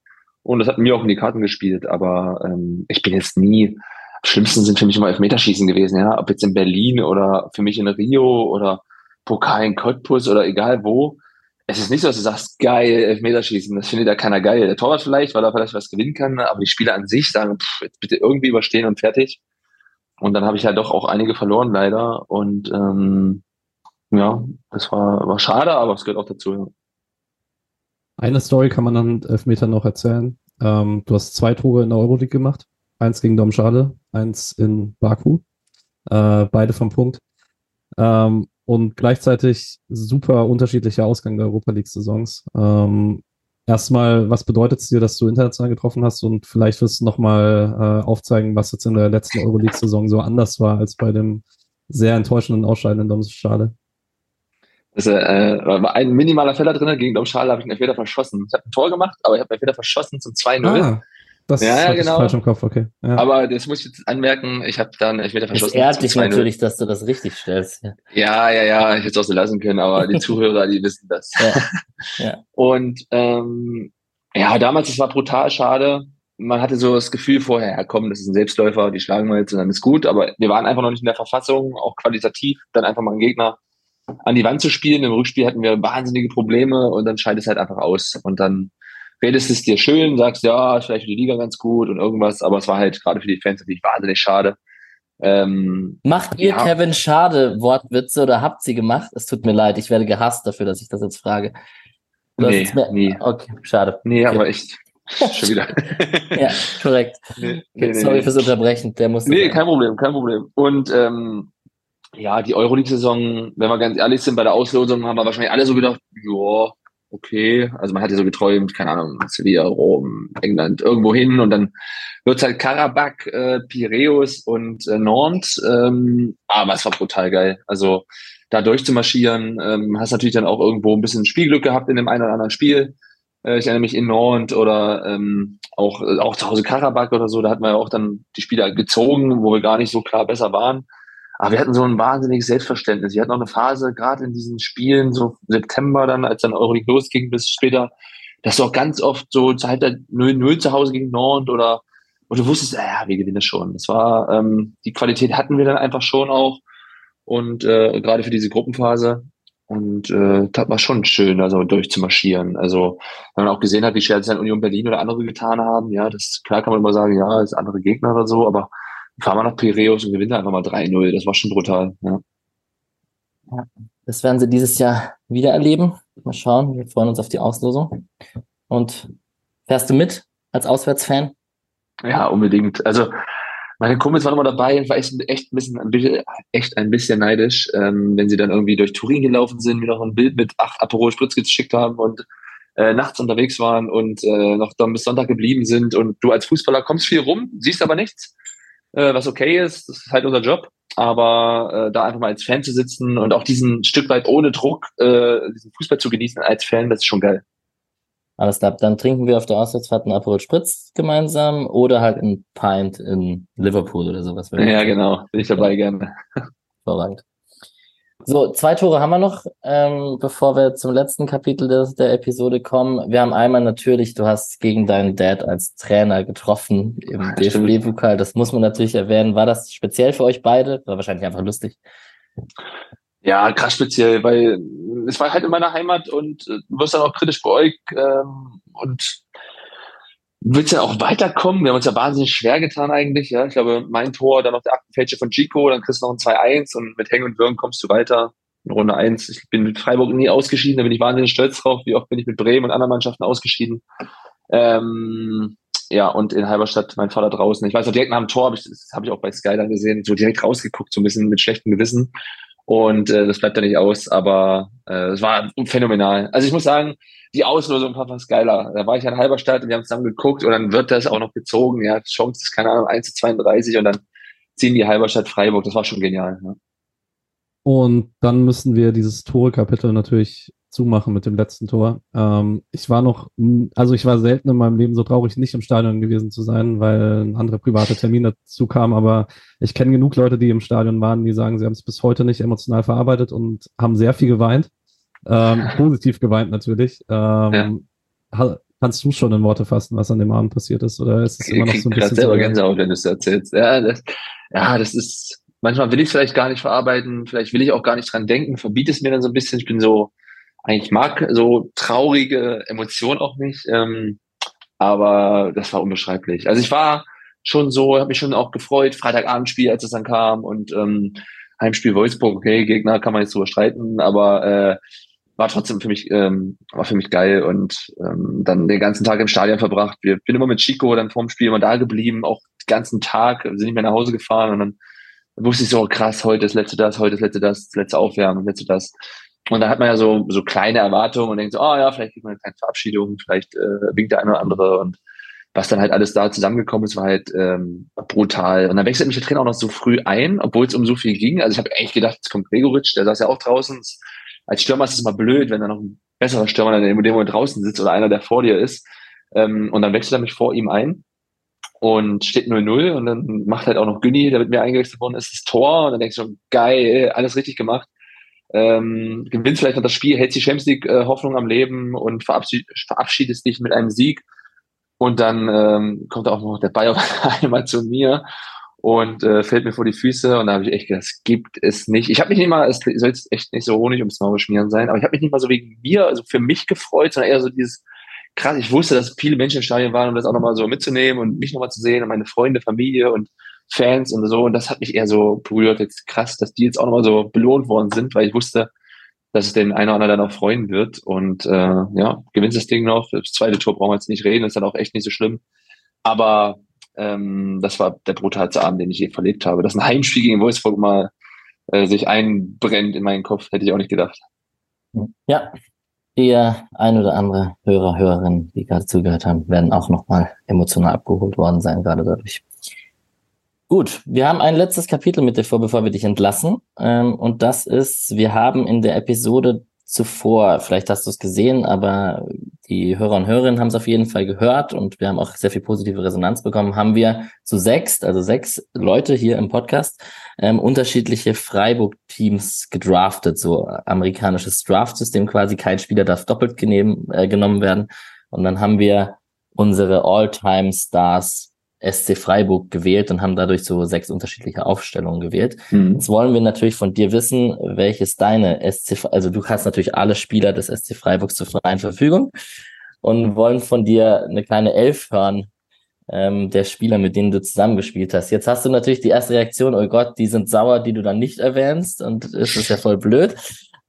Und das hat mir auch in die Karten gespielt. Aber ähm, ich bin jetzt nie, am schlimmsten sind für mich immer Elfmeterschießen gewesen, ja. Ob jetzt in Berlin oder für mich in Rio oder Pokal in Cottbus oder egal wo. Es ist nicht so, dass du sagst, geil, Elfmeterschießen. Das findet ja keiner geil. Der Torwart vielleicht, weil er vielleicht was gewinnen kann, aber die Spieler an sich sagen, pff, jetzt bitte irgendwie überstehen und fertig. Und dann habe ich halt doch auch einige verloren, leider. Und ähm, ja, das war, war schade, aber es gehört auch dazu. Ja. Eine Story kann man dann Elfmeter noch erzählen. Ähm, du hast zwei Tore in der Euroleague gemacht. Eins gegen Domschade, eins in Baku. Äh, beide vom Punkt. Ähm, und gleichzeitig super unterschiedlicher Ausgang der Europa League-Saisons. Ähm, erstmal, was bedeutet es dir, dass du international getroffen hast? Und vielleicht wirst du nochmal äh, aufzeigen, was jetzt in der letzten Euroleague-Saison so anders war als bei dem sehr enttäuschenden Ausscheiden in Domschade. Also, äh, war ein minimaler Fehler drin, gegen Domschale habe ich einen Elfmeter verschossen. Ich habe ein Tor gemacht, aber ich habe einen Elfmeter verschossen zum 2-0. Ah, das ja, ja, genau. falsch im Kopf, okay. Ja. Aber das muss ich jetzt anmerken, ich habe dann Elfmeter verschossen. Es ehrt dich natürlich, dass du das richtig stellst. Ja, ja, ja, ja ich hätte es auch so lassen können, aber die Zuhörer, die wissen das. Ja. ja. Und ähm, ja, damals, es war brutal schade. Man hatte so das Gefühl vorher, ja komm, das ist ein Selbstläufer, die schlagen wir jetzt und dann ist gut. Aber wir waren einfach noch nicht in der Verfassung, auch qualitativ, dann einfach mal einen Gegner an die Wand zu spielen. Im Rückspiel hatten wir wahnsinnige Probleme und dann scheidet es halt einfach aus. Und dann redest es dir schön, sagst, ja, vielleicht für die Liga ganz gut und irgendwas, aber es war halt gerade für die Fans natürlich wahnsinnig schade. Ähm, Macht ihr ja. Kevin Schade Wortwitze oder habt sie gemacht? Es tut mir leid, ich werde gehasst dafür, dass ich das jetzt frage. Du nee, nie. Okay, schade. Nee, okay. aber echt. Schon wieder. ja, korrekt. Nee, nee, Sorry nee. fürs Unterbrechen. Der muss. Nee, kein Problem, kein Problem. Und ähm, ja, die Euroleague-Saison, wenn wir ganz ehrlich sind, bei der Auslosung haben wir wahrscheinlich alle so gedacht, ja, okay. Also man hat ja so geträumt, keine Ahnung, Sevilla, Rom, England, irgendwo hin und dann wird's halt Karabakh, äh, Piräus und äh, Nantes. Ähm, aber es war brutal geil. Also da durchzumarschieren, ähm, hast natürlich dann auch irgendwo ein bisschen Spielglück gehabt in dem einen oder anderen Spiel. Äh, ich erinnere mich in Nantes oder ähm, auch, auch zu Hause Karabakh oder so, da hatten wir ja auch dann die Spieler gezogen, wo wir gar nicht so klar besser waren. Aber wir hatten so ein wahnsinniges Selbstverständnis. Wir hatten auch eine Phase, gerade in diesen Spielen, so September dann, als dann Euroleague losging bis später, dass du auch ganz oft so zur Halbzeit 0-0 zu Hause gegen Nord oder und du wusstest, ja, wir gewinnen schon. Das war, ähm, die Qualität hatten wir dann einfach schon auch und äh, gerade für diese Gruppenphase und äh, das war schon schön, also durchzumarschieren. Also, wenn man auch gesehen hat, wie schwer es dann Union Berlin oder andere getan haben, ja, das klar kann man immer sagen, ja, ist andere Gegner oder so, aber fahren wir nach Piraeus und gewinnen einfach mal 3-0. Das war schon brutal, ja. ja. Das werden sie dieses Jahr wieder erleben. Mal schauen, wir freuen uns auf die Auslosung. Und fährst du mit als Auswärtsfan? Ja, unbedingt. Also meine Kumpels waren immer dabei und war echt, echt ein bisschen, ein bisschen, echt ein bisschen neidisch, ähm, wenn sie dann irgendwie durch Turin gelaufen sind, mir noch ein Bild mit acht Aperol Spritz geschickt haben und äh, nachts unterwegs waren und äh, noch dann bis Sonntag geblieben sind und du als Fußballer kommst viel rum, siehst aber nichts, äh, was okay ist, das ist halt unser Job, aber äh, da einfach mal als Fan zu sitzen und auch diesen Stück weit ohne Druck äh, diesen Fußball zu genießen als Fan, das ist schon geil. Alles klar, dann trinken wir auf der Auswärtsfahrt einen Aperol Spritz gemeinsam oder halt ein Pint in Liverpool oder sowas. Ja, genau. Bin ich dabei gerne. Vorrangig. So, zwei Tore haben wir noch, ähm, bevor wir zum letzten Kapitel des, der Episode kommen. Wir haben einmal natürlich, du hast gegen deinen Dad als Trainer getroffen im DFB-Pokal. Das muss man natürlich erwähnen. War das speziell für euch beide? War wahrscheinlich einfach lustig. Ja, krass speziell, weil es war halt in meiner Heimat und äh, du wirst dann auch kritisch beäugt ähm, und willst ja auch weiterkommen. Wir haben uns ja wahnsinnig schwer getan eigentlich. Ja, ich glaube, mein Tor, dann noch der Aktenfälscher von Chico, dann kriegst du noch ein 2-1 und mit Hängen und Würgen kommst du weiter. In Runde 1. Ich bin mit Freiburg nie ausgeschieden, da bin ich wahnsinnig stolz drauf. Wie oft bin ich mit Bremen und anderen Mannschaften ausgeschieden. Ähm, ja, und in Halberstadt mein Vater draußen. Ich weiß auch direkt nach dem Tor, hab ich, das habe ich auch bei Sky dann gesehen, so direkt rausgeguckt, so ein bisschen mit schlechtem Gewissen. Und äh, das bleibt da nicht aus, aber äh, es war phänomenal. Also ich muss sagen, die Auslosung war fast geiler. Da war ich in Halberstadt und wir haben zusammen geguckt und dann wird das auch noch gezogen. Ja, Chance ist, keine Ahnung, 1 zu 32 und dann ziehen die Halberstadt Freiburg. Das war schon genial. Ja. Und dann müssen wir dieses Tore-Kapitel natürlich zumachen mit dem letzten Tor. Ähm, ich war noch, also ich war selten in meinem Leben so traurig, nicht im Stadion gewesen zu sein, weil ein anderer private Termin dazu kam. Aber ich kenne genug Leute, die im Stadion waren, die sagen, sie haben es bis heute nicht emotional verarbeitet und haben sehr viel geweint. Ähm, positiv geweint natürlich. Ähm, ja. Kannst du schon in Worte fassen, was an dem Abend passiert ist? Oder ist es immer noch so ein bisschen. selber Gänsehaut, wenn du es erzählst. Ja das, ja, das ist, manchmal will ich es vielleicht gar nicht verarbeiten, vielleicht will ich auch gar nicht dran denken, verbiete es mir dann so ein bisschen. Ich bin so, eigentlich mag so traurige Emotionen auch nicht, ähm, aber das war unbeschreiblich. Also ich war schon so, habe mich schon auch gefreut, Freitagabendspiel, als es dann kam und ähm, Heimspiel Wolfsburg, okay, Gegner kann man jetzt drüber streiten, aber äh, war trotzdem für mich ähm, war für mich geil und ähm, dann den ganzen Tag im Stadion verbracht. Wir bin immer mit Chico dann vorm Spiel immer da geblieben, auch den ganzen Tag, sind nicht mehr nach Hause gefahren und dann wusste ich so krass, heute das letzte das, heute das letzte das, das letzte Aufwärmen, das letzte das. Und da hat man ja so, so kleine Erwartungen und denkt so, oh ja, vielleicht kriegt man eine kleine Verabschiedung, vielleicht äh, winkt der eine oder andere und was dann halt alles da zusammengekommen ist, war halt ähm, brutal. Und dann wechselt mich der Trainer auch noch so früh ein, obwohl es um so viel ging. Also ich habe echt gedacht, jetzt kommt Gregoritsch, der saß ja auch draußen. Als Stürmer ist es immer blöd, wenn da noch ein besserer Stürmer dann in dem Moment draußen sitzt oder einer, der vor dir ist. Ähm, und dann wechselt er mich vor ihm ein und steht 0-0 und dann macht halt auch noch Günni, der mit mir eingewechselt worden ist, das Tor. Und dann denkst du, geil, alles richtig gemacht ähm, gewinnst vielleicht noch das Spiel, hältst die Champions League äh, Hoffnung am Leben und verabschied, verabschiedest dich mit einem Sieg. Und dann ähm, kommt auch noch der Bayer einmal zu mir und äh, fällt mir vor die Füße. Und da habe ich echt gedacht, das gibt es nicht. Ich habe mich nicht mal, es soll jetzt echt nicht so Honig ums Maul schmieren sein, aber ich habe mich nicht mal so wegen mir, also für mich gefreut, sondern eher so dieses, krass, ich wusste, dass viele Menschen im Stadion waren, um das auch nochmal so mitzunehmen und mich nochmal zu sehen und meine Freunde, Familie und Fans und so. Und das hat mich eher so berührt. Jetzt krass, dass die jetzt auch nochmal so belohnt worden sind, weil ich wusste, dass es den einer oder anderen auch freuen wird. Und äh, ja, gewinnt das Ding noch. Das zweite Tor brauchen wir jetzt nicht reden, ist dann auch echt nicht so schlimm. Aber ähm, das war der brutalste Abend, den ich je verlebt habe. Dass ein Heimspiel gegen Wolfsburg mal äh, sich einbrennt in meinen Kopf, hätte ich auch nicht gedacht. Ja, ihr ein oder andere Hörer, Hörerinnen, die gerade zugehört haben, werden auch nochmal emotional abgeholt worden sein, gerade dadurch. Gut, wir haben ein letztes Kapitel mit dir vor, bevor wir dich entlassen. Ähm, und das ist, wir haben in der Episode zuvor, vielleicht hast du es gesehen, aber die Hörer und Hörerinnen haben es auf jeden Fall gehört und wir haben auch sehr viel positive Resonanz bekommen, haben wir zu sechs, also sechs Leute hier im Podcast, ähm, unterschiedliche Freiburg-Teams gedraftet, so amerikanisches Draft-System quasi, kein Spieler darf doppelt genehm, äh, genommen werden. Und dann haben wir unsere All-Time-Stars SC Freiburg gewählt und haben dadurch so sechs unterschiedliche Aufstellungen gewählt. Mhm. Jetzt wollen wir natürlich von dir wissen, welches deine SC, also du hast natürlich alle Spieler des SC Freiburgs zur freien Verfügung und wollen von dir eine kleine Elf hören, ähm, der Spieler, mit denen du zusammengespielt hast. Jetzt hast du natürlich die erste Reaktion, oh Gott, die sind sauer, die du dann nicht erwähnst und es ist ja voll blöd.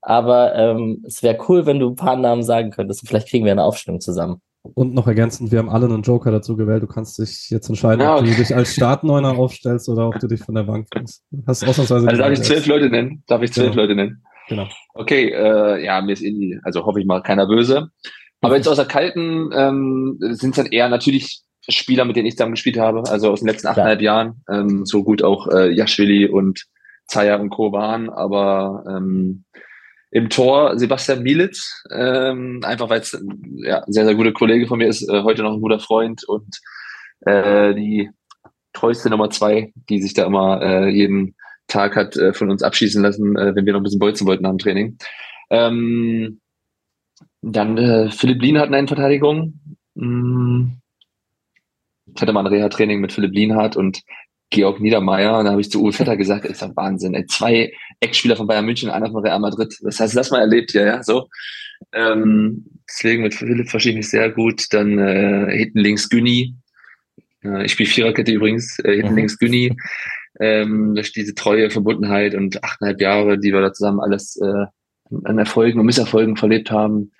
Aber ähm, es wäre cool, wenn du ein paar Namen sagen könntest und vielleicht kriegen wir eine Aufstellung zusammen. Und noch ergänzend, wir haben alle einen Joker dazu gewählt. Du kannst dich jetzt entscheiden, ja, okay. ob du dich als Startneuner aufstellst oder ob du dich von der Bank bringst. Hast ausnahmsweise also darf ich zwölf Leute nennen? Darf ich zwölf genau. Leute nennen? Genau. Okay, äh, ja, mir ist irgendwie, also hoffe ich mal, keiner böse. Aber jetzt aus der kalten ähm, sind es dann eher natürlich Spieler, mit denen ich zusammen gespielt habe, also aus den letzten achteinhalb ja. Jahren. Ähm, so gut auch äh, Jaschwili und Zaya und Co. waren, aber ähm, im Tor Sebastian Mielitz, ähm, einfach weil es ja, ein sehr, sehr guter Kollege von mir ist, äh, heute noch ein guter Freund und äh, die treueste Nummer zwei, die sich da immer äh, jeden Tag hat äh, von uns abschießen lassen, äh, wenn wir noch ein bisschen Bolzen wollten am Training. Ähm, dann äh, Philipp Lienhardt in Verteidigung. Hm. Ich hatte mal ein Reha-Training mit Philipp Lienhardt und Georg Niedermeyer. Und da habe ich zu Uwe Vetter gesagt, ist doch Wahnsinn. Ey, zwei Eckspieler von Bayern München, einer von Real Madrid. Das heißt, das mal erlebt hier, ja, so. Ähm, deswegen mit Philipp verstehe ich mich sehr gut. Dann äh, hinten links Günni. Äh, ich spiele Viererkette übrigens. Äh, hinten mhm. links Günni. Ähm, durch diese treue Verbundenheit und achteinhalb Jahre, die wir da zusammen alles äh, an Erfolgen und Misserfolgen verlebt haben.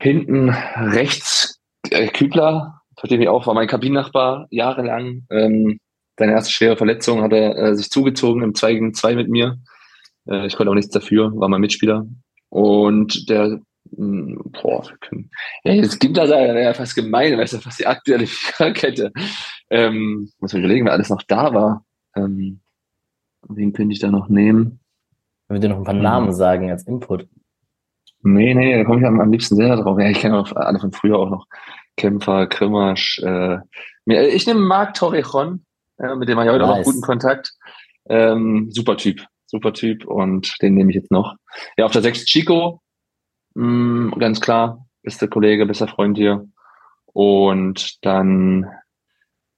Hinten rechts äh, Kübler, verstehe ich auch, war mein Kabinennachbar jahrelang. Ähm, seine erste schwere Verletzung hat er äh, sich zugezogen im 2 gegen 2 mit mir. Äh, ich konnte auch nichts dafür, war mein Mitspieler. Und der, mh, hm, boah, können, ja, jetzt gibt das ja fast gemein, weißt du, fast die aktuelle Viererkette. Ähm, muss man überlegen, wer alles noch da war. Ähm, wen könnte ich da noch nehmen? Wenn wir dir noch ein paar Namen sagen als Input. Nee, nee, da komme ich am, am liebsten selber drauf. Ja, ich kenne auch alle von früher auch noch. Kämpfer, Krimmersch. Äh, ich nehme Marc Torrejon, äh, mit dem habe ich heute nice. auch guten Kontakt. Ähm, super Typ, super Typ und den nehme ich jetzt noch. Ja, auf der 6 Chico, mh, mm, ganz klar, bester Kollege, bester Freund hier. Und dann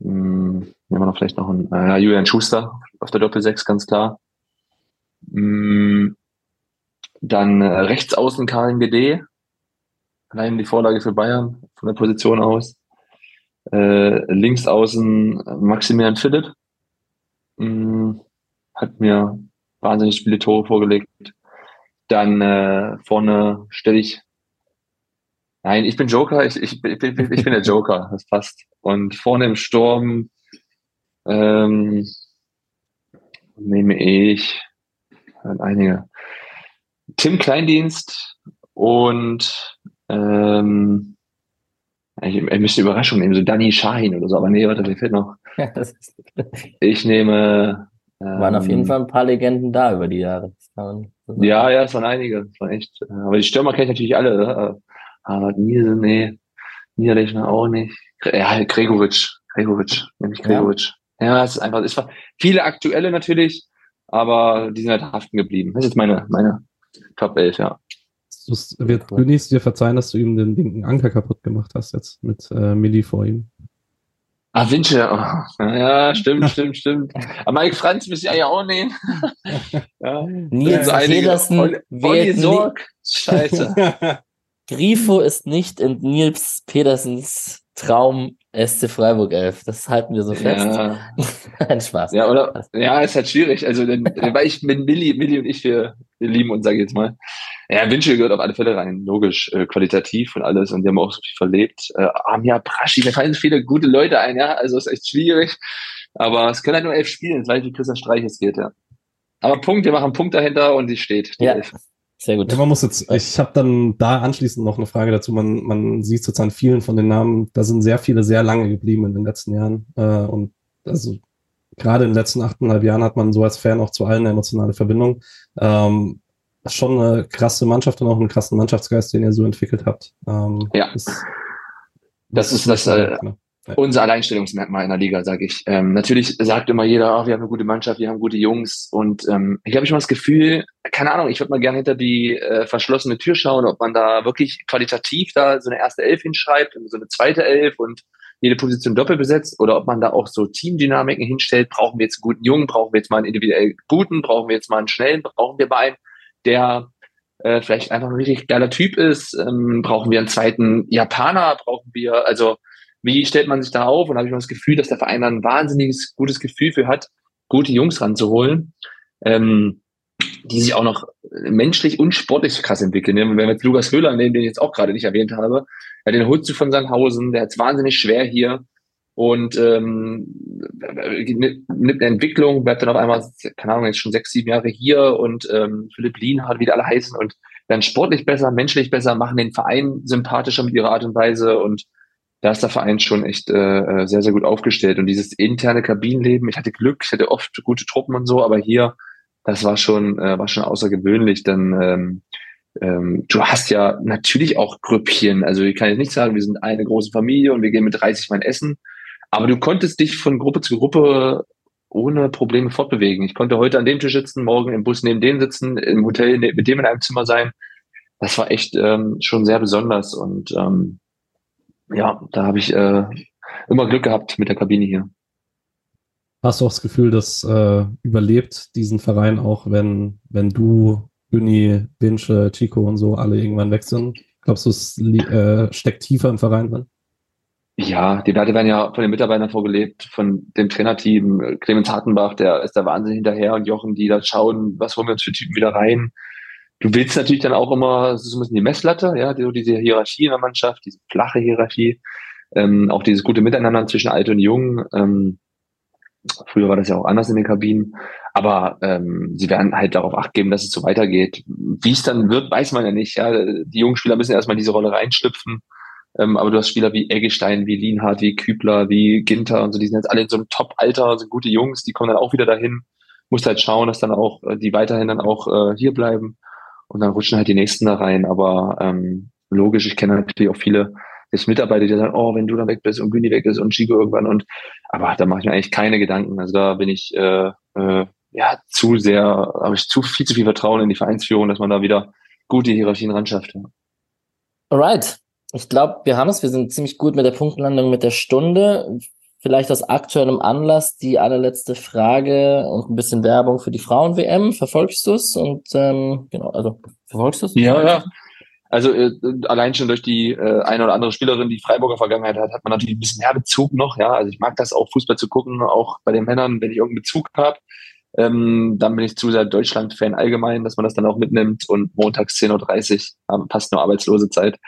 mh, mm, nehmen wir noch vielleicht noch einen äh, Julian Schuster auf der Doppel 6, ganz klar. Mh, mm, dann äh, rechts außen Karin GD, allein die Vorlage für Bayern von der Position aus. Äh, links außen Maximilian Philipp mh, mm, hat mir wahnsinnig viele Tore vorgelegt. Dann äh, vorne stelle ich Nein, ich bin Joker, ich, ich, ich, ich bin der Joker, das passt. Und vorne im Sturm ähm, nehme ich einige Tim Kleindienst und ähm, ich, ich müsste Überraschung nehmen, so Danny Shahin oder so, aber nee, warte, mir fehlt noch. ich nehme. Ähm, waren auf jeden ähm, Fall ein paar Legenden da über die Jahre. Ja, ja, es waren einige. Es waren echt. Äh, aber die Stürmer kenne ich natürlich alle. Ne? Aber Nielsen, nee. Niederlechner auch nicht. Ja, Gregoritsch. Gregoritsch, nämlich Gregoritsch. Ja. ja, es ist einfach, es war viele aktuelle natürlich, aber die sind halt haften geblieben. Das ist jetzt meine, meine Top 11, ja. Das wird cool. Bünis dir verzeihen, dass du ihm den linken Anker kaputt gemacht hast jetzt mit äh, Milli vor ihm. Ah, Winche. Oh. Ja, stimmt, stimmt, stimmt. Aber Mike Franz müsste ich ja auch nehmen. ja. Nils so Pedersen Olli Sorg. Scheiße. Grifo ist nicht in Nils Pedersens Traum SC Freiburg 11. Das halten wir so fest. Ja. Ein Spaß. Ja, oder? Ja, ist halt schwierig. Also, denn, weil ich mit Milli, Milli und ich, wir lieben uns, sage ich jetzt mal. Ja, Winchell gehört auf alle Fälle rein. Logisch, äh, qualitativ und alles. Und die haben auch so viel verlebt. Äh, Amia Braschi, mir fallen viele gute Leute ein, ja. Also, ist echt schwierig. Aber es können halt nur elf spielen. Weiß, wie Christian Streich es geht, ja. Aber Punkt, wir machen einen Punkt dahinter und die steht. Die ja. Elf. Sehr gut. Ja, man muss jetzt, ich habe dann da anschließend noch eine Frage dazu. Man, man sieht sozusagen vielen von den Namen, da sind sehr viele sehr lange geblieben in den letzten Jahren. Äh, und also gerade in den letzten achteinhalb Jahren hat man so als Fan auch zu allen eine emotionale Verbindung. Ähm, schon eine krasse Mannschaft und auch einen krassen Mannschaftsgeist, den ihr so entwickelt habt. Ähm, ja. Ist, das, das ist das, äh, unser Alleinstellungsmerkmal in der Liga, sage ich. Ähm, natürlich sagt immer jeder, oh, wir haben eine gute Mannschaft, wir haben gute Jungs. Und ähm, ich habe schon das Gefühl, keine Ahnung, ich würde mal gerne hinter die äh, verschlossene Tür schauen, ob man da wirklich qualitativ da so eine erste Elf hinschreibt und so eine zweite Elf und jede Position doppelt besetzt oder ob man da auch so Teamdynamiken hinstellt. Brauchen wir jetzt einen guten Jungen? Brauchen wir jetzt mal einen individuell guten? Brauchen wir jetzt mal einen schnellen? Brauchen wir mal einen, der äh, vielleicht einfach ein richtig geiler Typ ist? Ähm, brauchen wir einen zweiten Japaner? Brauchen wir, also wie stellt man sich da auf? Und habe ich mal das Gefühl, dass der Verein da ein wahnsinniges gutes Gefühl für hat, gute Jungs ranzuholen. Ähm, die sich auch noch menschlich und sportlich krass entwickeln. Wenn wir jetzt Lukas Höhler nehmen, den ich jetzt auch gerade nicht erwähnt habe, ja, den holst du von Sandhausen, der hat es wahnsinnig schwer hier und ähm, nimmt eine Entwicklung, bleibt dann auf einmal, keine Ahnung, jetzt schon sechs, sieben Jahre hier und ähm, Philipp Lienhardt, wie die alle heißen und werden sportlich besser, menschlich besser, machen den Verein sympathischer mit ihrer Art und Weise und da ist der Verein schon echt äh, sehr, sehr gut aufgestellt. Und dieses interne Kabinenleben, ich hatte Glück, ich hatte oft gute Truppen und so, aber hier das war schon, äh, war schon außergewöhnlich. Denn ähm, ähm, du hast ja natürlich auch Grüppchen. Also ich kann jetzt nicht sagen, wir sind eine große Familie und wir gehen mit 30 Mann essen. Aber du konntest dich von Gruppe zu Gruppe ohne Probleme fortbewegen. Ich konnte heute an dem Tisch sitzen, morgen im Bus neben dem sitzen, im Hotel ne, mit dem in einem Zimmer sein. Das war echt ähm, schon sehr besonders und ähm, ja, da habe ich äh, immer Glück gehabt mit der Kabine hier. Hast du auch das Gefühl, dass äh, überlebt diesen Verein auch, wenn, wenn du, Günni, Binche, Chico und so alle irgendwann weg sind? Glaubst du, es äh, steckt tiefer im Verein drin? Ja, die Werte werden ja von den Mitarbeitern vorgelebt, von dem Trainerteam. Clemens Hartenbach, der ist da wahnsinnig hinterher und Jochen, die da schauen, was holen wir uns für Typen wieder rein. Du willst natürlich dann auch immer, das ist so ein bisschen die Messlatte, ja, die, diese Hierarchie in der Mannschaft, diese flache Hierarchie, ähm, auch dieses gute Miteinander zwischen alt und jung. Ähm, Früher war das ja auch anders in den Kabinen. Aber ähm, sie werden halt darauf acht geben, dass es so weitergeht. Wie es dann wird, weiß man ja nicht. Ja, die jungen Spieler müssen erstmal in diese Rolle reinschlüpfen. Ähm, aber du hast Spieler wie Eggestein, wie Lienhardt, wie Kübler, wie Ginter und so, die sind jetzt alle in so einem Top-Alter, sind gute Jungs, die kommen dann auch wieder dahin. Musst halt schauen, dass dann auch äh, die weiterhin dann auch äh, hier bleiben. Und dann rutschen halt die nächsten da rein. Aber ähm, logisch, ich kenne natürlich auch viele jetzt Mitarbeiter, die sagen, oh, wenn du dann weg bist und Güni weg ist und Chico irgendwann und aber da mache ich mir eigentlich keine Gedanken. Also da bin ich äh, äh, ja zu sehr, habe ich zu viel zu viel Vertrauen in die Vereinsführung, dass man da wieder gute Hierarchien ran schafft. Ja. Alright. Ich glaube, wir haben es. Wir sind ziemlich gut mit der Punktlandung mit der Stunde. Vielleicht aus aktuellem Anlass die allerletzte Frage und ein bisschen Werbung für die Frauen-WM. Verfolgst du es? Und ähm, genau, also verfolgst du es? Ja, ja. Also äh, allein schon durch die äh, eine oder andere Spielerin, die Freiburger Vergangenheit hat, hat man natürlich ein bisschen mehr Bezug noch. Ja, also ich mag das auch Fußball zu gucken, auch bei den Männern, wenn ich irgendeinen Bezug habe. Ähm, dann bin ich zu sehr Deutschland-Fan allgemein, dass man das dann auch mitnimmt und montags 10.30 Uhr passt nur arbeitslose Zeit,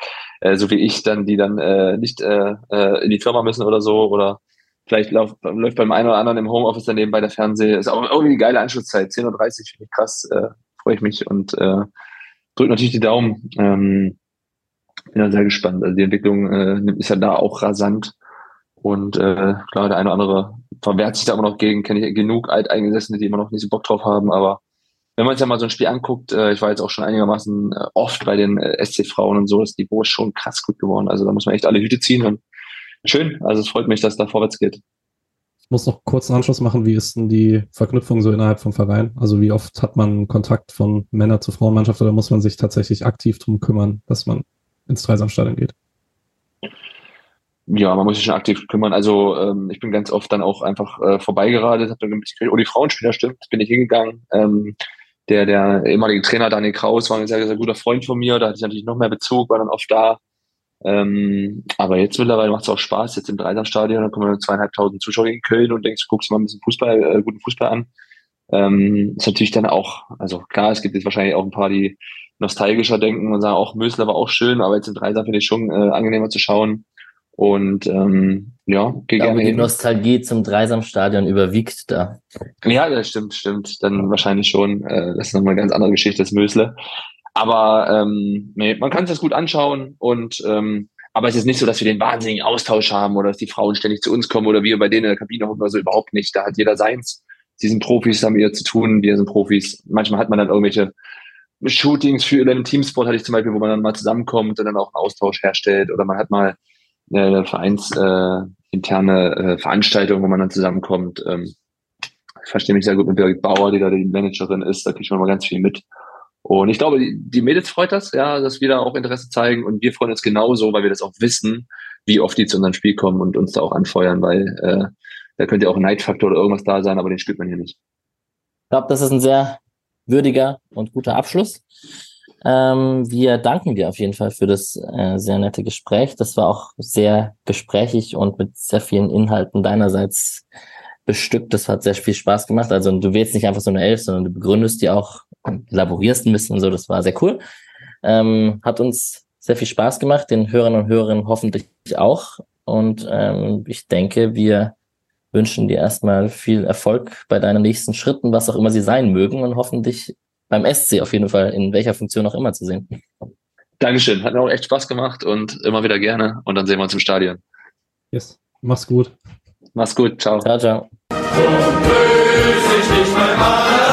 äh, so wie ich dann, die dann äh, nicht äh, äh, in die Firma müssen oder so oder vielleicht läuft, läuft beim einen oder anderen im Homeoffice daneben bei der Fernseh. Ist auch irgendwie eine geile Anschlusszeit. 10.30 Uhr finde ich krass, äh, freue ich mich und äh, drückt natürlich die Daumen. Ähm, bin da sehr gespannt. Also die Entwicklung äh, ist ja da auch rasant. Und äh, klar, der eine oder andere verwehrt sich da immer noch gegen, kenne ich genug Alteingesessene, die immer noch nicht so Bock drauf haben. Aber wenn man sich ja mal so ein Spiel anguckt, äh, ich war jetzt auch schon einigermaßen äh, oft bei den äh, SC-Frauen und so, das Niveau ist schon krass gut geworden. Also da muss man echt alle Hüte ziehen und schön. Also es freut mich, dass da vorwärts geht muss noch kurz einen Anschluss machen. Wie ist denn die Verknüpfung so innerhalb vom Verein? Also wie oft hat man Kontakt von Männer zur Frauenmannschaft oder muss man sich tatsächlich aktiv drum kümmern, dass man ins Dreisamstadion geht? Ja, man muss sich schon aktiv kümmern. Also ähm, ich bin ganz oft dann auch einfach äh, vorbeigeradet, habe dann mitgekriegt, oh, die Frauenspieler stimmt, bin ich hingegangen. Ähm, der, der ehemalige Trainer Daniel Kraus war ein sehr, sehr guter Freund von mir, da hatte ich natürlich noch mehr Bezug, war dann oft da. Ähm, aber jetzt mittlerweile macht es auch Spaß, jetzt im Dreisamstadion, da kommen zweieinhalbtausend Zuschauer in Köln und denkst, guckst mal ein bisschen Fußball, äh, guten Fußball an. Ähm, ist natürlich dann auch, also klar, es gibt jetzt wahrscheinlich auch ein paar, die nostalgischer denken und sagen, auch Mösler war auch schön, aber jetzt im Dreisam finde ich schon äh, angenehmer zu schauen. Und ähm, ja, geh gerne die hin. Nostalgie zum Dreisamstadion überwiegt da. Ja, das stimmt, stimmt. Dann wahrscheinlich schon. Äh, das ist nochmal eine ganz andere Geschichte, das Mösle. Aber ähm, nee, man kann sich das gut anschauen und ähm, aber es ist nicht so, dass wir den wahnsinnigen Austausch haben oder dass die Frauen ständig zu uns kommen oder wir bei denen in der Kabine hocken oder so überhaupt nicht. Da hat jeder seins. Sie sind Profis, haben ihr zu tun, wir sind Profis. Manchmal hat man dann irgendwelche Shootings für den Teamsport hatte ich zum Beispiel, wo man dann mal zusammenkommt und dann auch einen Austausch herstellt oder man hat mal eine vereinsinterne äh, äh, Veranstaltung, wo man dann zusammenkommt. Ähm, ich verstehe mich sehr gut mit Birgit Bauer, die da die Managerin ist, da kriegt man mal ganz viel mit. Und ich glaube, die Mädels freut das, ja, dass wir da auch Interesse zeigen und wir freuen uns genauso, weil wir das auch wissen, wie oft die zu unserem Spiel kommen und uns da auch anfeuern, weil äh, da könnte ja auch ein Neidfaktor oder irgendwas da sein, aber den spürt man hier nicht. Ich glaube, das ist ein sehr würdiger und guter Abschluss. Ähm, wir danken dir auf jeden Fall für das äh, sehr nette Gespräch. Das war auch sehr gesprächig und mit sehr vielen Inhalten deinerseits bestückt. Das hat sehr viel Spaß gemacht. Also du wählst nicht einfach so eine Elf, sondern du begründest die auch, elaborierst ein bisschen so. Das war sehr cool. Ähm, hat uns sehr viel Spaß gemacht, den Hörern und Hörerinnen hoffentlich auch. Und ähm, ich denke, wir wünschen dir erstmal viel Erfolg bei deinen nächsten Schritten, was auch immer sie sein mögen und hoffentlich beim SC auf jeden Fall, in welcher Funktion auch immer zu sehen. Dankeschön, hat mir auch echt Spaß gemacht und immer wieder gerne und dann sehen wir uns im Stadion. Yes, mach's gut. Mach's gut, ciao. Ciao, ciao. So